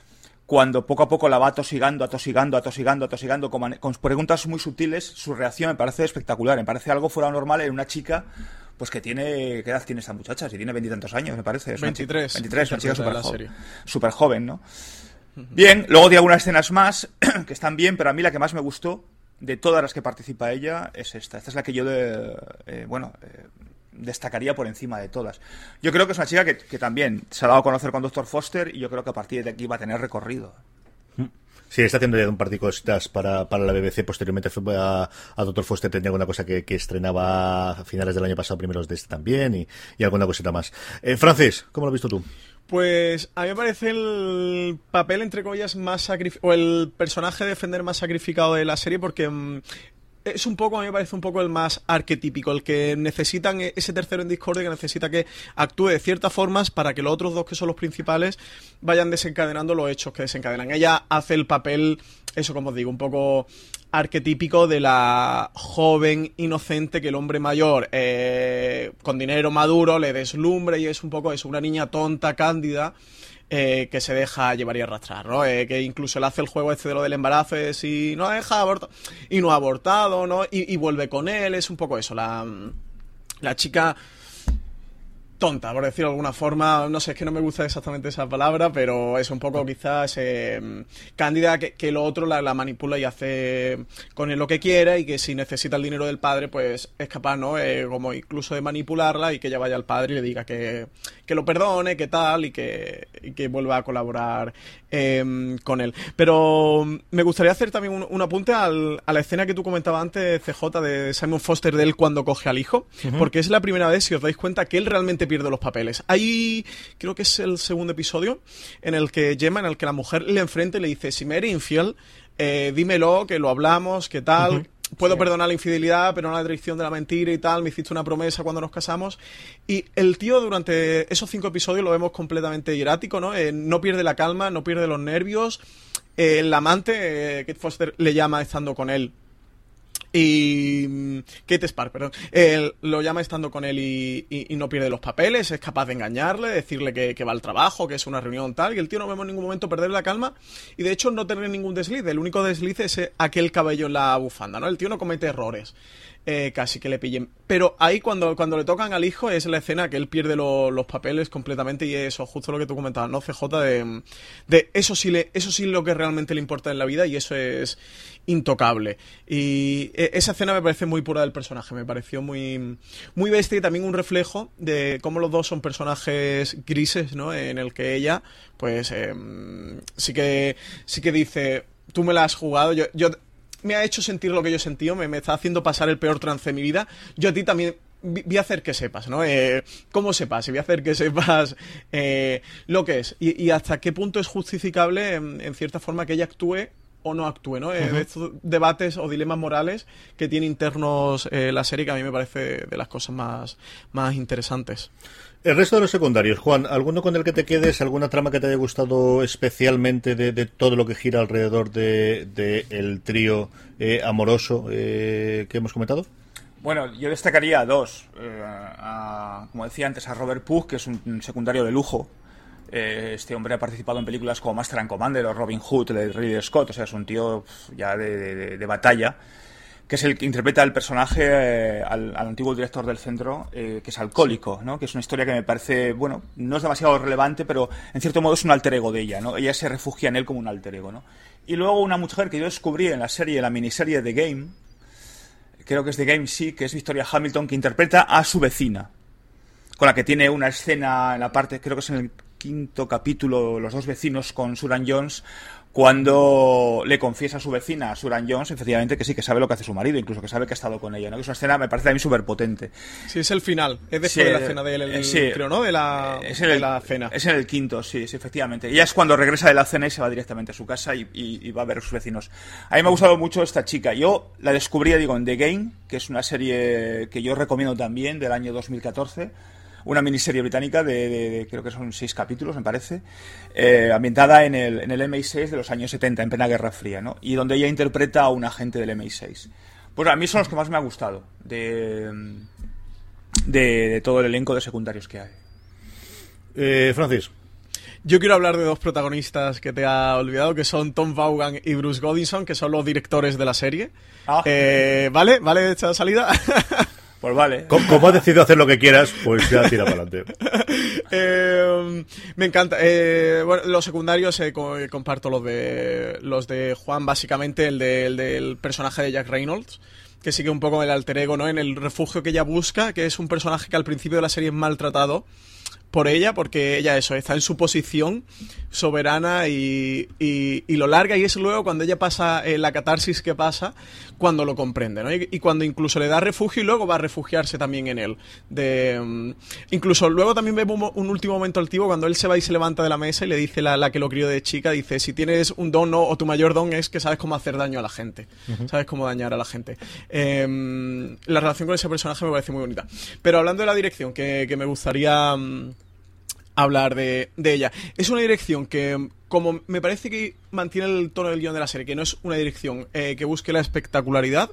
cuando poco a poco la va atosigando, atosigando, atosigando, atosigando, con, con preguntas muy sutiles, su reacción me parece espectacular. Me parece algo fuera normal en una chica pues que tiene. ¿Qué edad tiene esta muchacha? Si tiene veintitantos años, me parece. 23. 23, una chica súper joven, super joven, ¿no? Bien, luego di algunas escenas más <clears throat> que están bien, pero a mí la que más me gustó de todas las que participa ella es esta. Esta es la que yo, de, eh, bueno, eh, destacaría por encima de todas. Yo creo que es una chica que, también se ha dado a conocer con Dr. Foster y yo creo que a partir de aquí va a tener recorrido. Sí, está haciendo ya un par de cositas para, para la BBC. Posteriormente fue a, a Dr. Foster, tenía alguna cosa que, estrenaba a finales del año pasado, primeros de este también, y, y alguna cosita más. Eh, Francis, ¿cómo lo has visto tú? Pues a mí me parece el papel, entre comillas, más sacrificado, o el personaje de defender más sacrificado de la serie porque mm, es un poco, a mí me parece un poco el más arquetípico, el que necesitan e-, ese tercero en Discord que necesita que actúe de ciertas formas para que los otros dos que son los principales vayan desencadenando los hechos que desencadenan. Ella hace el papel, eso como os digo, un poco arquetípico de la joven inocente que el hombre mayor eh, con dinero maduro le deslumbre y es un poco eso, una niña tonta, cándida. Eh, que se deja llevar y arrastrar, ¿no? Eh, que incluso le hace el juego este de lo del embarazo, de si no deja abortar y no ha abortado, ¿no? Y, y, vuelve con él, es un poco eso, la, la chica tonta, por decirlo de alguna forma. No sé, es que no me gusta exactamente esa palabra, pero es un poco quizás eh, cándida que, que, lo otro la, la, manipula y hace con él lo que quiera y que si necesita el dinero del padre, pues es capaz, ¿no? Eh, como incluso de manipularla y que ella vaya al padre y le diga que, que lo perdone, que tal y que, y que vuelva a colaborar eh, con él. Pero me gustaría hacer también un, un apunte al, a la escena que tú comentabas antes, CJ, de Simon Foster de él cuando coge al hijo, uh -huh. porque es la primera vez, si os dais cuenta, que él realmente pierde los papeles. Ahí creo que es el segundo episodio en el que Gemma, en el que la mujer le enfrenta y le dice, si me eres infiel, eh, dímelo, que lo hablamos, que tal... Uh -huh. Puedo sí. perdonar la infidelidad, pero no la traición de la mentira y tal. Me hiciste una promesa cuando nos casamos. Y el tío, durante esos cinco episodios, lo vemos completamente hierático, ¿no? Eh, no pierde la calma, no pierde los nervios. Eh, el amante, eh, Kate Foster, le llama estando con él y Kate Spark, perdón, él lo llama estando con él y, y, no pierde los papeles, es capaz de engañarle, decirle que, que, va al trabajo, que es una reunión tal, y el tío no vemos en ningún momento perder la calma y de hecho no tener ningún desliz, el único desliz es aquel cabello en la bufanda, ¿no? El tío no comete errores. Eh, casi que le pillen. Pero ahí cuando, cuando le tocan al hijo es la escena que él pierde lo, los papeles completamente y eso, justo lo que tú comentabas, ¿no? CJ de, de eso sí le, eso sí lo que realmente le importa en la vida y eso es intocable. Y e, esa escena me parece muy pura del personaje, me pareció muy, muy bestia y también un reflejo de cómo los dos son personajes grises, ¿no? En el que ella, pues, eh, sí que, sí que dice, tú me la has jugado, yo, yo me ha hecho sentir lo que yo he sentido, me, está haciendo pasar el peor trance de mi vida. Yo a ti también voy a hacer que sepas, ¿no? Eh, ¿Cómo sepas? Y voy a hacer que sepas eh, lo que es. Y, hasta qué punto es justificable, en, en, cierta forma, que ella actúe o no actúe, ¿no? Uh -huh. estos debates o dilemas morales que tiene internos eh, la serie que a mí me parece de las cosas más, más interesantes. El resto de los secundarios, Juan, ¿alguno con el que te quedes? ¿Alguna trama que te haya gustado especialmente de, de todo lo que gira alrededor del de, de el trío eh, amoroso eh, que hemos comentado? Bueno, yo destacaría a dos. Eh, a, como decía antes, a Robert Pugh, que es un secundario de lujo. Eh, este hombre ha participado en películas como Master and Commander o Robin Hood de Ridley Scott, o sea, es un tío ya de, batalla que es el que interpreta el personaje eh, al, antiguo director del centro, eh, que es alcohólico, ¿no? Que es una historia que me parece, bueno, no es demasiado relevante, pero en cierto modo es un alter ego de ella. Ella se refugia en él como un alter ego, ¿no? Y luego una mujer que yo descubrí en la serie, la miniserie The Game, creo que es The Game, sí, que es Victoria Hamilton, que interpreta a su vecina, con la que tiene una escena en la parte, creo que es en el quinto capítulo, los dos vecinos con Suran Jones, cuando le confiesa a su vecina, a Suran Jones, efectivamente que sí, que sabe lo que hace su marido, incluso que sabe que ha estado con ella, ¿no? Que es una escena, me parece a mí súper potente. Sí, es el final, es después sí, de la cena de él, el, sí, creo, ¿no? De la, es en el, de la cena. Es en el quinto, sí, sí, efectivamente. Ella es cuando regresa de la cena y se va directamente a su casa y, y, y va a ver a sus vecinos. A mí me ha gustado mucho esta chica. Yo la descubrí, digo, en The Game, que es una serie que yo recomiendo también, del año 2014 una miniserie británica de, de, de, creo que son seis capítulos, me parece, eh, ambientada en el, en el MI6 de los años 70, en plena Guerra Fría, ¿no? Y donde ella interpreta a un agente del MI6. Pues a mí son los que más me ha gustado de, de todo el elenco de secundarios que hay. Eh, Francis. Yo quiero hablar de dos protagonistas que te ha olvidado, que son Tom Vaughan y Bruce Godinson, que son los directores de la serie. Ah. Eh, ¿Vale? ¿Vale esta salida? <laughs> Pues vale. Como, como, has decidido hacer lo que quieras, pues ya tira para adelante. <laughs> eh, me encanta. Eh, bueno, los secundarios eh, comparto los de los de Juan, básicamente el, de, el del personaje de Jack Reynolds que sigue un poco el alter ego, ¿no? En el refugio que ella busca, que es un personaje que al principio de la serie es maltratado por ella, porque ella eso, está en su posición soberana y, y, y lo larga y es luego cuando ella pasa eh, la catarsis que pasa, cuando lo comprende, ¿no? Y, y, cuando incluso le da refugio y luego va a refugiarse también en él. De, um, incluso luego también vemos un, un, último momento altivo cuando él se va y se levanta de la mesa y le dice la, la que lo crió de chica, dice, si tienes un don no, o tu mayor don es que sabes cómo hacer daño a la gente, uh -huh. sabes cómo dañar a la gente. Eh, la relación con ese personaje me parece muy bonita. Pero hablando de la dirección, que, que me gustaría... Um, hablar de, ella. Es una dirección que, como me parece que mantiene el tono del guion de la serie, que no es una dirección eh, que busque la espectacularidad,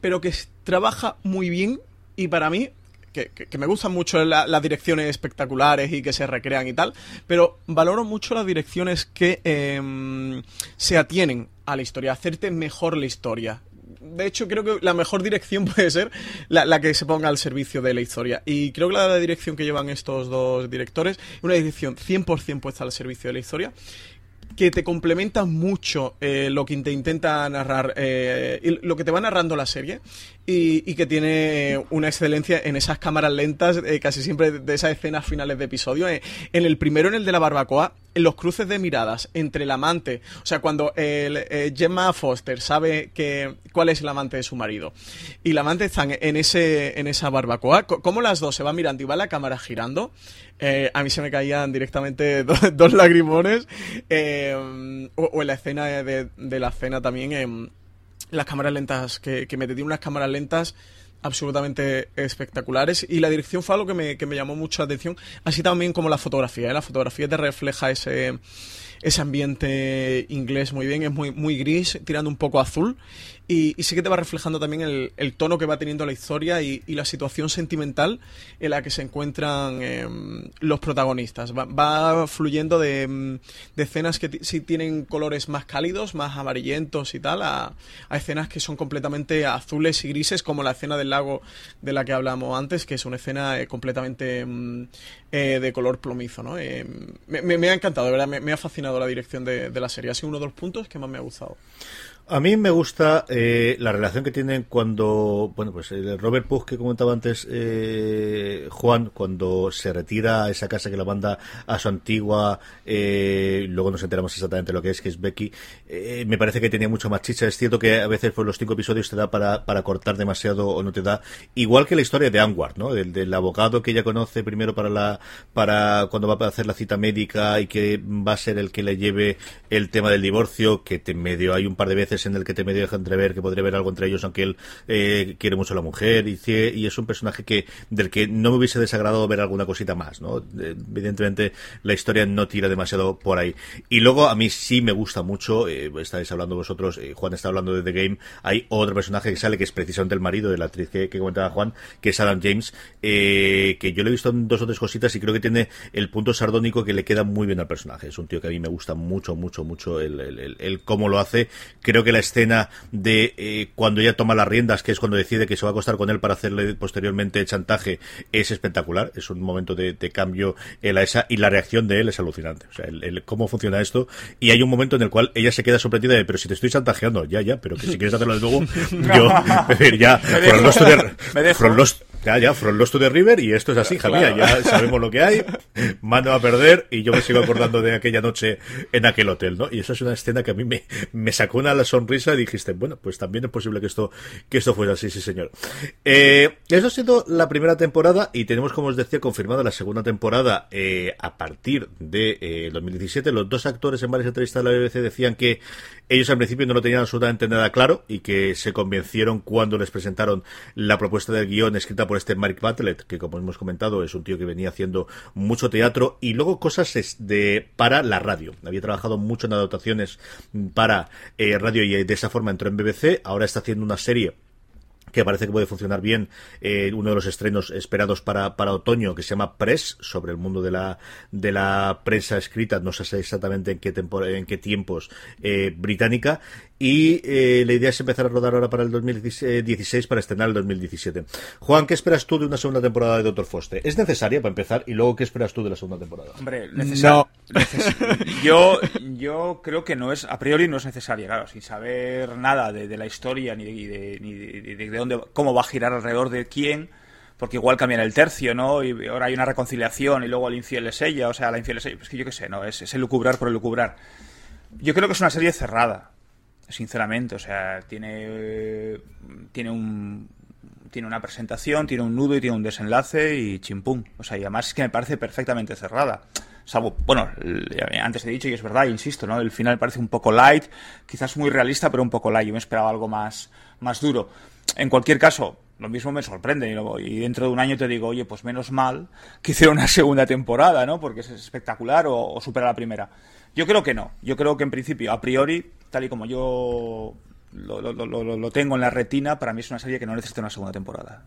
pero que trabaja muy bien y para mí que, me gustan mucho la, las direcciones espectaculares y que se recrean y tal, pero valoro mucho las direcciones que eh, se atienen a la historia, hacerte mejor la historia de hecho, creo que la mejor dirección <laughs> puede ser la, que se ponga al servicio de la historia. Y creo que la dirección que llevan estos dos directores es una dirección 100% puesta al servicio de la historia que te complementa mucho eh, lo que te intenta narrar, eh, lo que te va narrando la serie y, que tiene una excelencia en esas cámaras lentas, eh, casi siempre de esas escenas finales de episodio. en el primero, en el de la barbacoa, en los cruces de miradas entre el amante, o sea, cuando el, Gemma Foster sabe que cuál es el amante de su marido y la amante están en ese en esa barbacoa, cómo las dos se van mirando y va la cámara girando, a mí se me caían directamente <laughs> dos, lagrimones. Eh, o, en la escena de, la cena también, en las cámaras lentas, que, que me tiene unas cámaras lentas absolutamente espectaculares y la dirección fue algo que me, que me llamó mucho la atención, así también como la fotografía. ¿eh? La fotografía te refleja ese, ese ambiente inglés muy bien, es muy, muy gris, tirando un poco azul y, sí que te va reflejando también el, tono que va teniendo la historia y, la situación sentimental en la que se encuentran em, los protagonistas. Va, fluyendo de, escenas que sí tienen colores más cálidos, más amarillentos y tal, a, escenas que son completamente azules y grises, como la escena del lago de la que hablamos antes, que es una escena eh, completamente em, eh, de color plomizo. ¿no? Em, me, ha encantado, de verdad, me, ha fascinado la dirección de, de la serie. Ha sido uno de los puntos que más me ha gustado. A mí me gusta eh, la relación que tienen cuando, bueno, pues el Robert Pugh que comentaba antes eh, Juan, cuando se retira a esa casa que la manda a su antigua, eh, luego nos enteramos exactamente lo que es, que es Becky, eh, me parece que tenía mucho más chicha. Es cierto que a veces por los cinco episodios te da para, para cortar demasiado o no te da, igual que la historia de Anwar, ¿no? Del, del abogado que ella conoce primero para la, para cuando va a hacer la cita médica y que va a ser el que le lleve el tema del divorcio, que te medio hay un par de veces en el que te medio deja entrever que podría haber algo entre ellos, aunque él eh, quiere mucho a la mujer y, y, es un personaje que del que no me hubiese desagradado ver alguna cosita más, ¿no? Eh, evidentemente la historia no tira demasiado por ahí. Y luego a mí sí me gusta mucho, eh, estáis hablando vosotros, Juan está hablando de The Game, hay otro personaje que sale que es precisamente el marido de la actriz que, comentaba Juan, que es Adam James, que yo le he visto en dos o tres cositas y creo que tiene el punto sardónico que le queda muy bien al personaje. Es un tío que a mí me gusta mucho, mucho, mucho el, el, el cómo lo hace. Creo que la escena de eh, cuando ella toma las riendas, que es cuando decide que se va a acostar con él para hacerle posteriormente chantaje, es espectacular. Es un momento de, cambio en la esa y la reacción de él es alucinante. O sea, el, cómo funciona esto. Y hay un momento en el cual ella se queda sorprendida de, pero si te estoy chantajeando, ya, ya, pero que si quieres hacerlo de nuevo, <laughs> yo, <laughs> ya, from los, ya, ya, From Lost to the River y esto es así, Javier, ya sabemos lo que hay, mando a perder y yo me sigo acordando de aquella noche en aquel hotel, ¿no? Y eso es una escena que a mí me, me sacó una sonrisa y dijiste, bueno, pues también es posible que esto, que esto fuera así, sí señor. Eh, eso ha sido la primera temporada y tenemos, como os decía, confirmada la segunda temporada eh, a partir de eh, 2017. Los dos actores en varias entrevistas de la BBC decían que ellos al principio no lo tenían absolutamente nada claro y que se convencieron cuando les presentaron la propuesta del guion escrita por este Mark Bartlett, que como hemos comentado es un tío que venía haciendo mucho teatro y luego cosas de para la radio. Había trabajado mucho en adaptaciones para eh, radio y de esa forma entró en BBC. Ahora está haciendo una serie que parece que puede funcionar bien, eh, uno de los estrenos esperados para, para otoño, que se llama Press, sobre el mundo de la, de la prensa escrita, no sé exactamente en qué, en qué tiempos, eh, británica, y eh, la idea es empezar a rodar ahora para el 2016 para estrenar el 2017. Juan, ¿qué esperas tú de una segunda temporada de Doctor Foster? ¿Es necesaria para empezar? Y luego, ¿qué esperas tú de la segunda temporada? Hombre, necesario. <laughs> yo, yo creo que no es, a priori no es necesaria, claro, sin saber nada de, la historia ni de, ni de, dónde, cómo va a girar alrededor de quién porque igual cambian el tercio, ¿no? Y ahora hay una reconciliación y luego el infiel es ella, o sea, la infiel es ella, pues que yo qué sé, ¿no? Es, es el lucubrar por el lucubrar. Yo creo que es una serie cerrada, sinceramente. O sea, tiene, tiene un, tiene una presentación, tiene un nudo y tiene un desenlace y chimpum. O sea, y además es que me parece perfectamente cerrada. Salvo, bueno, antes he dicho y es verdad, insisto, ¿no? El final parece un poco light, quizás muy realista, pero un poco light. Yo me esperaba algo más, más duro. En cualquier caso, lo mismo me sorprende y, dentro de un año te digo, oye, pues menos mal que hicieron una <laughs> segunda temporada, ¿no? Porque es espectacular o supera la primera. Yo creo que no. Yo creo que en principio, a priori, tal y como yo lo, tengo en la retina, para mí es una serie que no necesita una segunda temporada.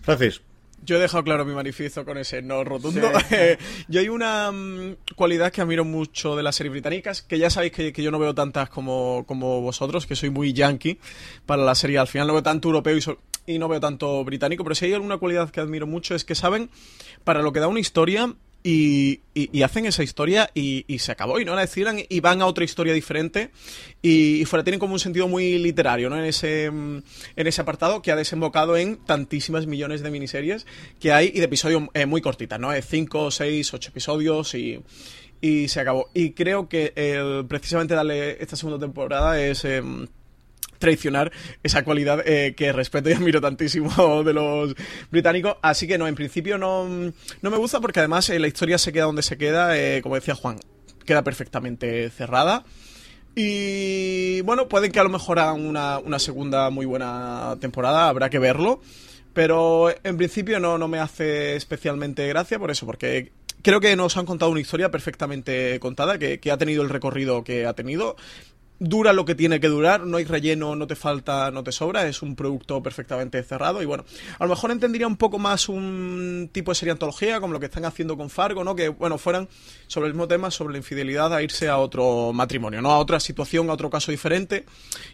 Francis. Yo he dejado claro mi manifiesto con ese no rotundo. <laughs> yo hay una mm, cualidad que admiro mucho de las series británicas, que ya sabéis que, yo no veo tantas como, como, vosotros, que soy muy yankee para la serie. Al final no veo tanto europeo y, y no veo tanto británico, pero si hay alguna cualidad que admiro mucho es que saben para lo que da una historia y, y, hacen esa historia y, y, se acabó y no la decidan y van a otra historia diferente y, fuera tienen como un sentido muy literario ¿no? en, ese, mm, en ese apartado que ha desembocado en tantísimas millones de miniseries que hay y de episodios eh, muy cortitas, ¿no? 5, 6, 8 episodios y, se acabó. Y creo que el, precisamente darle esta segunda temporada es... Em, traicionar esa cualidad eh, que respeto y admiro tantísimo de los británicos. Así que no, en principio no, no me gusta porque además eh, la historia se queda donde se queda, eh, como decía Juan, queda perfectamente cerrada. Y bueno, pueden que a lo mejor hagan una, una segunda muy buena temporada, habrá que verlo. Pero en principio no, no me hace especialmente gracia por eso, porque creo que nos han contado una historia perfectamente contada, que, que, ha tenido el recorrido que ha tenido dura lo que tiene que durar, no hay relleno, no te falta, no te sobra, es un producto perfectamente cerrado y bueno, a lo mejor entendería un poco más un tipo de serie antología como lo que están haciendo con Fargo, ¿no? Que bueno, fueran sobre el mismo tema, sobre la infidelidad, a irse a otro matrimonio, ¿no? A otra situación, a otro caso diferente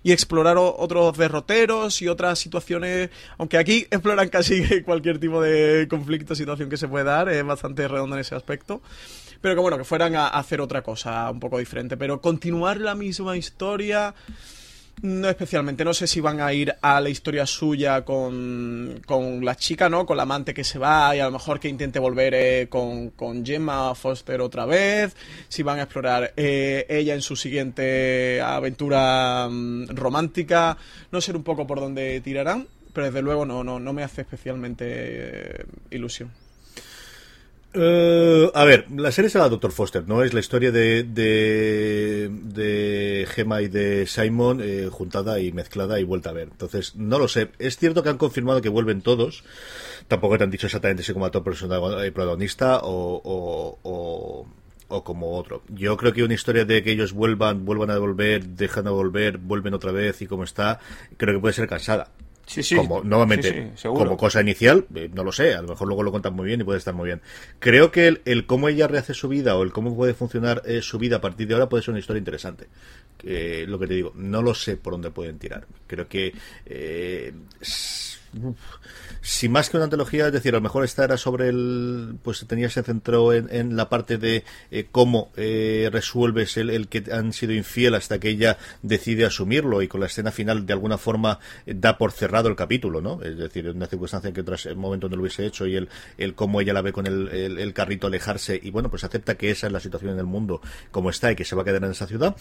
y explorar otros derroteros y otras situaciones, aunque aquí <laughs> exploran casi cualquier tipo de conflicto, situación que se puede dar, es bastante redondo en ese aspecto pero que bueno, que fueran a, hacer otra cosa un poco diferente. Pero continuar la misma historia... No especialmente, no sé si van a ir a la historia suya con, con la chica, ¿no? Con la amante que se va y a lo mejor que intente volver eh, con, con, Gemma Foster otra vez, si van a explorar eh, ella en su siguiente aventura mm, romántica, no sé un poco por dónde tirarán, pero desde luego no, no, no me hace especialmente eh, ilusión. Uh, a ver, la serie se llama Doctor Foster, ¿no? Es la historia de, de, Gemma y de Simon eh, juntada y mezclada y vuelta a ver. Entonces, no lo sé. Es cierto que han confirmado que vuelven todos. Tampoco te han dicho exactamente si como actor eh, protagonista o, o, o, o, como otro. Yo creo que una historia de que ellos vuelvan, vuelvan a volver, dejan de volver, vuelven otra vez y como está, creo que puede ser cansada. Sí, sí. Como, nuevamente, como cosa inicial, eh, no lo sé, a lo mejor luego lo contan muy bien y puede estar muy bien. Creo que el, cómo ella rehace su vida o el cómo puede funcionar eh, su vida a partir de ahora puede ser una historia interesante. lo que te digo, no lo sé por dónde pueden tirar. Creo que eh, si más que una antología, es decir, a lo mejor esta era sobre el, pues tenía se centró en, la parte de eh, cómo eh, resuelves el, que han sido infiel hasta que ella decide asumirlo y con la escena final de alguna forma eh, da por cerrado el capítulo, ¿no? Es decir, en una circunstancia que tras el momento no lo hubiese hecho y el, el cómo ella la ve con el, el, carrito alejarse y bueno, pues acepta que esa es la situación en el mundo como está y que se va a quedar en esa ciudad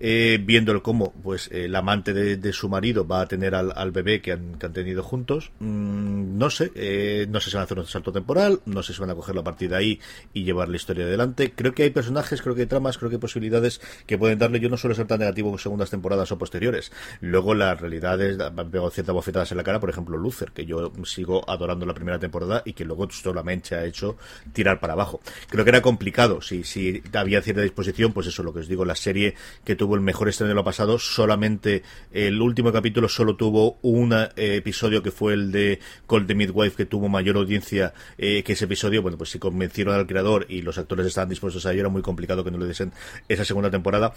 eh, viendo cómo pues el amante de, su marido va a tener al, bebé que han, tenido juntos. Mm, no sé, eh, no sé si van a hacer un salto temporal, no sé si van a cogerlo a partir de ahí y llevar la historia adelante. Creo que hay personajes, creo que hay tramas, creo que hay posibilidades que pueden darle. Yo no suelo ser tan negativo en segundas temporadas o posteriores. Luego la realidad es, han pegado ciertas bofetadas en la cara, por ejemplo, Luther, que yo sigo adorando la primera temporada y que luego solamente ha hecho tirar para abajo. Creo que era complicado, si, si había cierta disposición, pues eso, lo que os digo, la serie que tuvo el mejor estreno de lo pasado. Solamente el último capítulo solo tuvo un eh, episodio que fue el de Call the Midwife, que tuvo mayor audiencia eh, que ese episodio. Bueno, pues si convencieron al creador y los actores estaban dispuestos a ello, era muy complicado que no le diesen esa segunda temporada.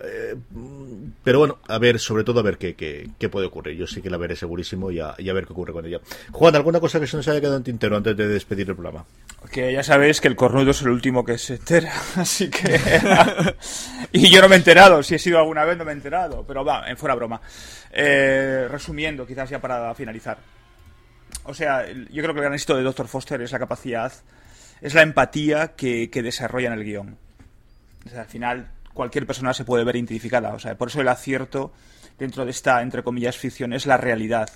Eh, pero bueno, a ver, sobre todo a ver qué, qué, puede ocurrir. Yo sí que la veré segurísimo y a, ver qué ocurre con ella. Juan, ¿alguna cosa que se nos haya quedado en tintero antes de despedir el programa? Que ya sabéis que el cornudo es el último que se entera, <laughs> así que... <laughs> y yo no me he enterado, si he sido alguna vez no me he enterado, pero va, en fuera broma. Eh, resumiendo, quizás ya para finalizar. O sea, yo creo que el gran éxito de Dr. Foster es la capacidad, es la empatía que, que desarrolla en el guion. O sea, al final cualquier persona se puede ver identificada. O sea, por eso el acierto dentro de esta, entre comillas, ficción es la realidad.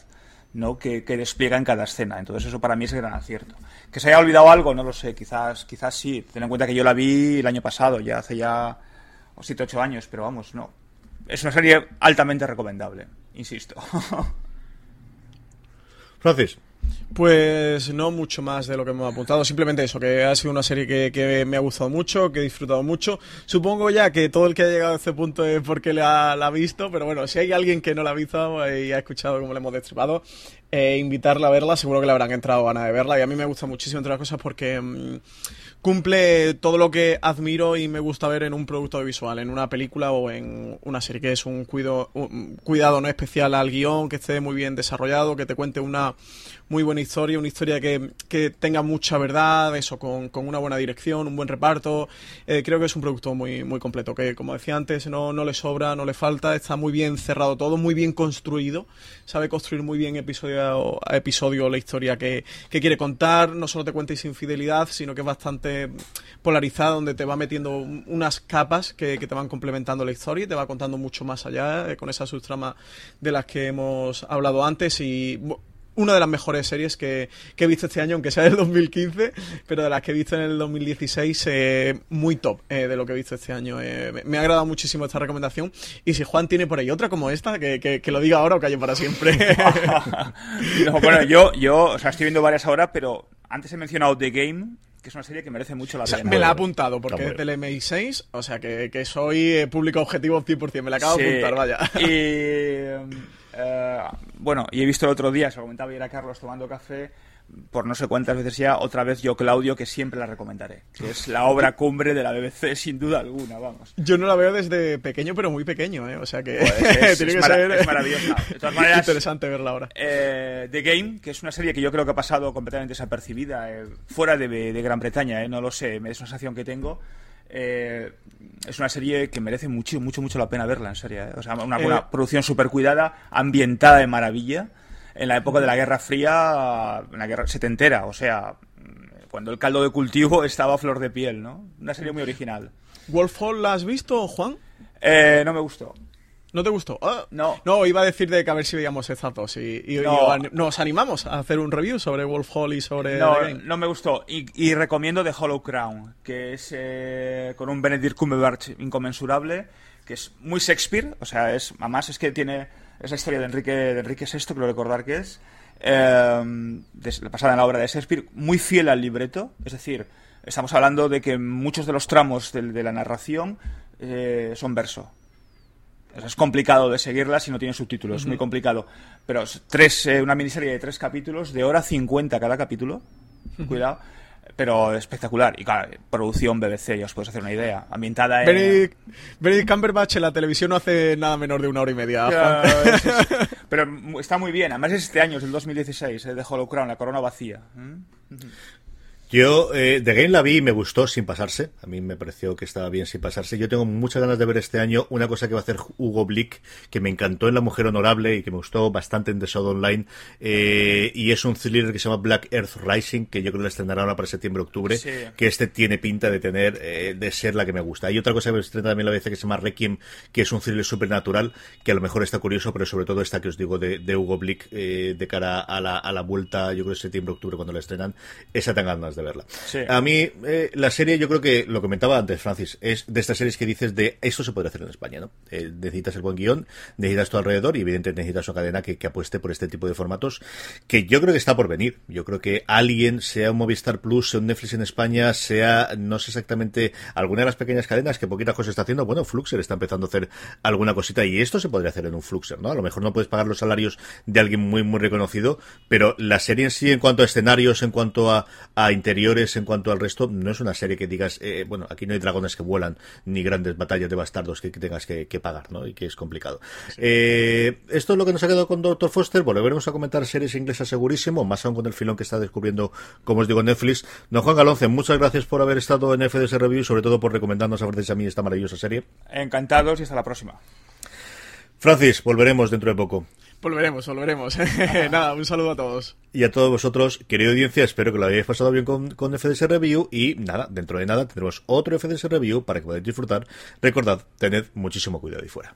¿No? Que, despliega en cada escena. Entonces eso para mí es el gran acierto. Que se haya olvidado algo, no lo sé, quizás, quizás sí. Ten en cuenta que yo la vi el año pasado, ya hace ya 7 8 años, pero vamos, no. Es una serie altamente recomendable, insisto. <laughs> Francis. Pues no mucho más de lo que hemos apuntado, simplemente eso, que ha sido una serie que, me ha gustado mucho, que he disfrutado mucho. Supongo ya que todo el que ha llegado a este punto es porque la, ha visto, pero bueno, si hay alguien que no la ha visto y ha escuchado cómo le hemos destripado, e invitarla a verla. Seguro que le habrán entrado ganas de verla y a mí me gusta muchísimo, entre las cosas, porque mm, cumple todo lo que admiro y me gusta ver en un producto visual, en una película o en una serie, que es un, cuido, cuidado no especial al guion, que esté muy bien desarrollado, que te cuente una muy buena historia, una historia que, que tenga mucha verdad, eso, con, con, una buena dirección, un buen reparto. Eh, creo que es un producto muy, muy completo, que como decía antes, no, no le sobra, no le falta, está muy bien cerrado todo, muy bien construido, sabe construir muy bien episodio a episodio la historia que, que quiere contar, no solo te cuenta sin fidelidad, sino que es bastante polarizada, donde te va metiendo unas capas que, que te van complementando la historia y te va contando mucho más allá, eh, con esa subtrama de las que hemos hablado antes. Y una de las mejores series que, he visto este año, aunque sea del 2015, pero de las que he visto en el 2016, eh, muy top eh, de lo que he visto este año. Eh, me ha agradado muchísimo esta recomendación. Y si Juan tiene por ahí otra como esta, que, lo diga ahora o calle para siempre. <laughs> bueno, yo, yo o sea, estoy viendo varias ahora, pero antes he mencionado The Game, que es una serie que merece mucho la pena. me la ha apuntado porque es del MI6, o sea que, soy público objetivo 100%, me la acabo de apuntar, vaya. Y <laughs> eh, bueno, y he visto el otro día, se lo comentaba ayer a Carlos tomando café, por no sé cuántas veces ya, otra vez yo, Claudio, que siempre la recomendaré. Que es la <laughs> obra cumbre de la BBC, sin duda alguna, vamos. Yo no la veo desde pequeño, pero muy pequeño, ¿eh? O sea que pues <laughs> tiene que ser es maravillosa. De todas <laughs> maneras, interesante verla ahora. Eh, The Game, que es una serie que yo creo que ha pasado completamente desapercibida, eh, fuera de, de, Gran Bretaña, ¿eh? no lo sé, es una sensación que tengo. Eh, es una serie que merece mucho, mucho, mucho la pena verla, en serio. ¿eh? O sea, una, una eh, producción súper cuidada, ambientada de maravilla, en la época de la Guerra Fría, en la guerra setentera, o sea, cuando el caldo de cultivo estaba a flor de piel, ¿no? Una serie muy original. ¿Wolf Hall la has visto, Juan? no me gustó. ¿No te gustó? Ah, no. No, iba a decir de que a ver si veíamos estas dos y, nos animamos a hacer un review sobre Wolf Hall y sobre... No, no me gustó. Y, recomiendo The Hollow Crown, que es eh, con un Benedict Cumberbatch inconmensurable, que es muy Shakespeare, o sea, es además es que tiene esa historia de Enrique, de Enrique VI, creo recordar que es, eh, pasada en la obra de Shakespeare, muy fiel al libreto, es decir, estamos hablando de que muchos de los tramos de, la narración eh, son verso es complicado de seguirla si no tiene subtítulos, es muy complicado. Pero tres, eh, una miniserie de tres capítulos, de hora 50 cada capítulo, cuidado, pero espectacular. Y claro, producción BBC, ya os podéis hacer una idea. Ambientada en... Benedict, Cumberbatch en la televisión no hace nada menor de una hora y media. <laughs> pero está muy bien, además es este año, es el 2016, eh, de Hollow Crown, la corona vacía. ¿Mm? Yo, eh, The Game la vi y me gustó sin pasarse. A mí me pareció que estaba bien sin pasarse. Yo tengo muchas ganas de ver este año una cosa que va a hacer Hugo Blick, que me encantó en La Mujer Honorable y que me gustó bastante en The Shadow Online. Eh, y es un thriller que se llama Black Earth Rising, que yo creo que la estrenará ahora para septiembre-octubre. Que este tiene pinta de tener, eh, de ser la que me gusta. Hay otra cosa que me estrena también la vez que se llama Requiem, que es un thriller supernatural, que a lo mejor está curioso, pero sobre todo esta que os digo de, Hugo Blick, eh, de cara a la, a la vuelta, yo creo septiembre-octubre cuando la estrenan. Esa tengo ganas de verla. A mí, eh, la serie, yo creo que lo comentaba antes, Francis, es de estas series que dices de eso se puede hacer en España, ¿no? Eh, necesitas el buen guion, necesitas tu alrededor y evidentemente necesitas una cadena que, apueste por este tipo de formatos que yo creo que está por venir. Yo creo que alguien, sea un Movistar Plus, sea un Netflix en España, sea, no sé exactamente, alguna de las pequeñas cadenas que poquitas cosas está haciendo, bueno, Fluxer está empezando a hacer alguna cosita y esto se podría hacer en un Fluxer, ¿no? A lo mejor no puedes pagar los salarios de alguien muy, muy reconocido, pero la serie en sí, en cuanto a escenarios, en cuanto a, a interiores, en cuanto al resto, no es una serie que digas, eh, bueno, aquí no hay dragones que vuelan, ni grandes batallas de bastardos que, tengas que, pagar, ¿no? Y que es complicado. Eh, esto es lo que nos ha quedado con Dr. Foster. Volveremos a comentar series inglesas segurísimo, más aún con el filón que está descubriendo, como os digo, Netflix. Don Juan Galonce, muchas gracias por haber estado en FDS Review y sobre todo por recomendarnos a Francis a mí esta maravillosa serie. Encantados y hasta la próxima. Francis, volveremos dentro de poco. Volveremos, volveremos. <laughs> Nada, un saludo a todos. Y a todos vosotros, querida audiencia, espero que lo hayáis pasado bien con, con FDS Review y nada, dentro de nada tendremos otro FDS Review para que podáis disfrutar. Recordad, tened muchísimo cuidado ahí fuera.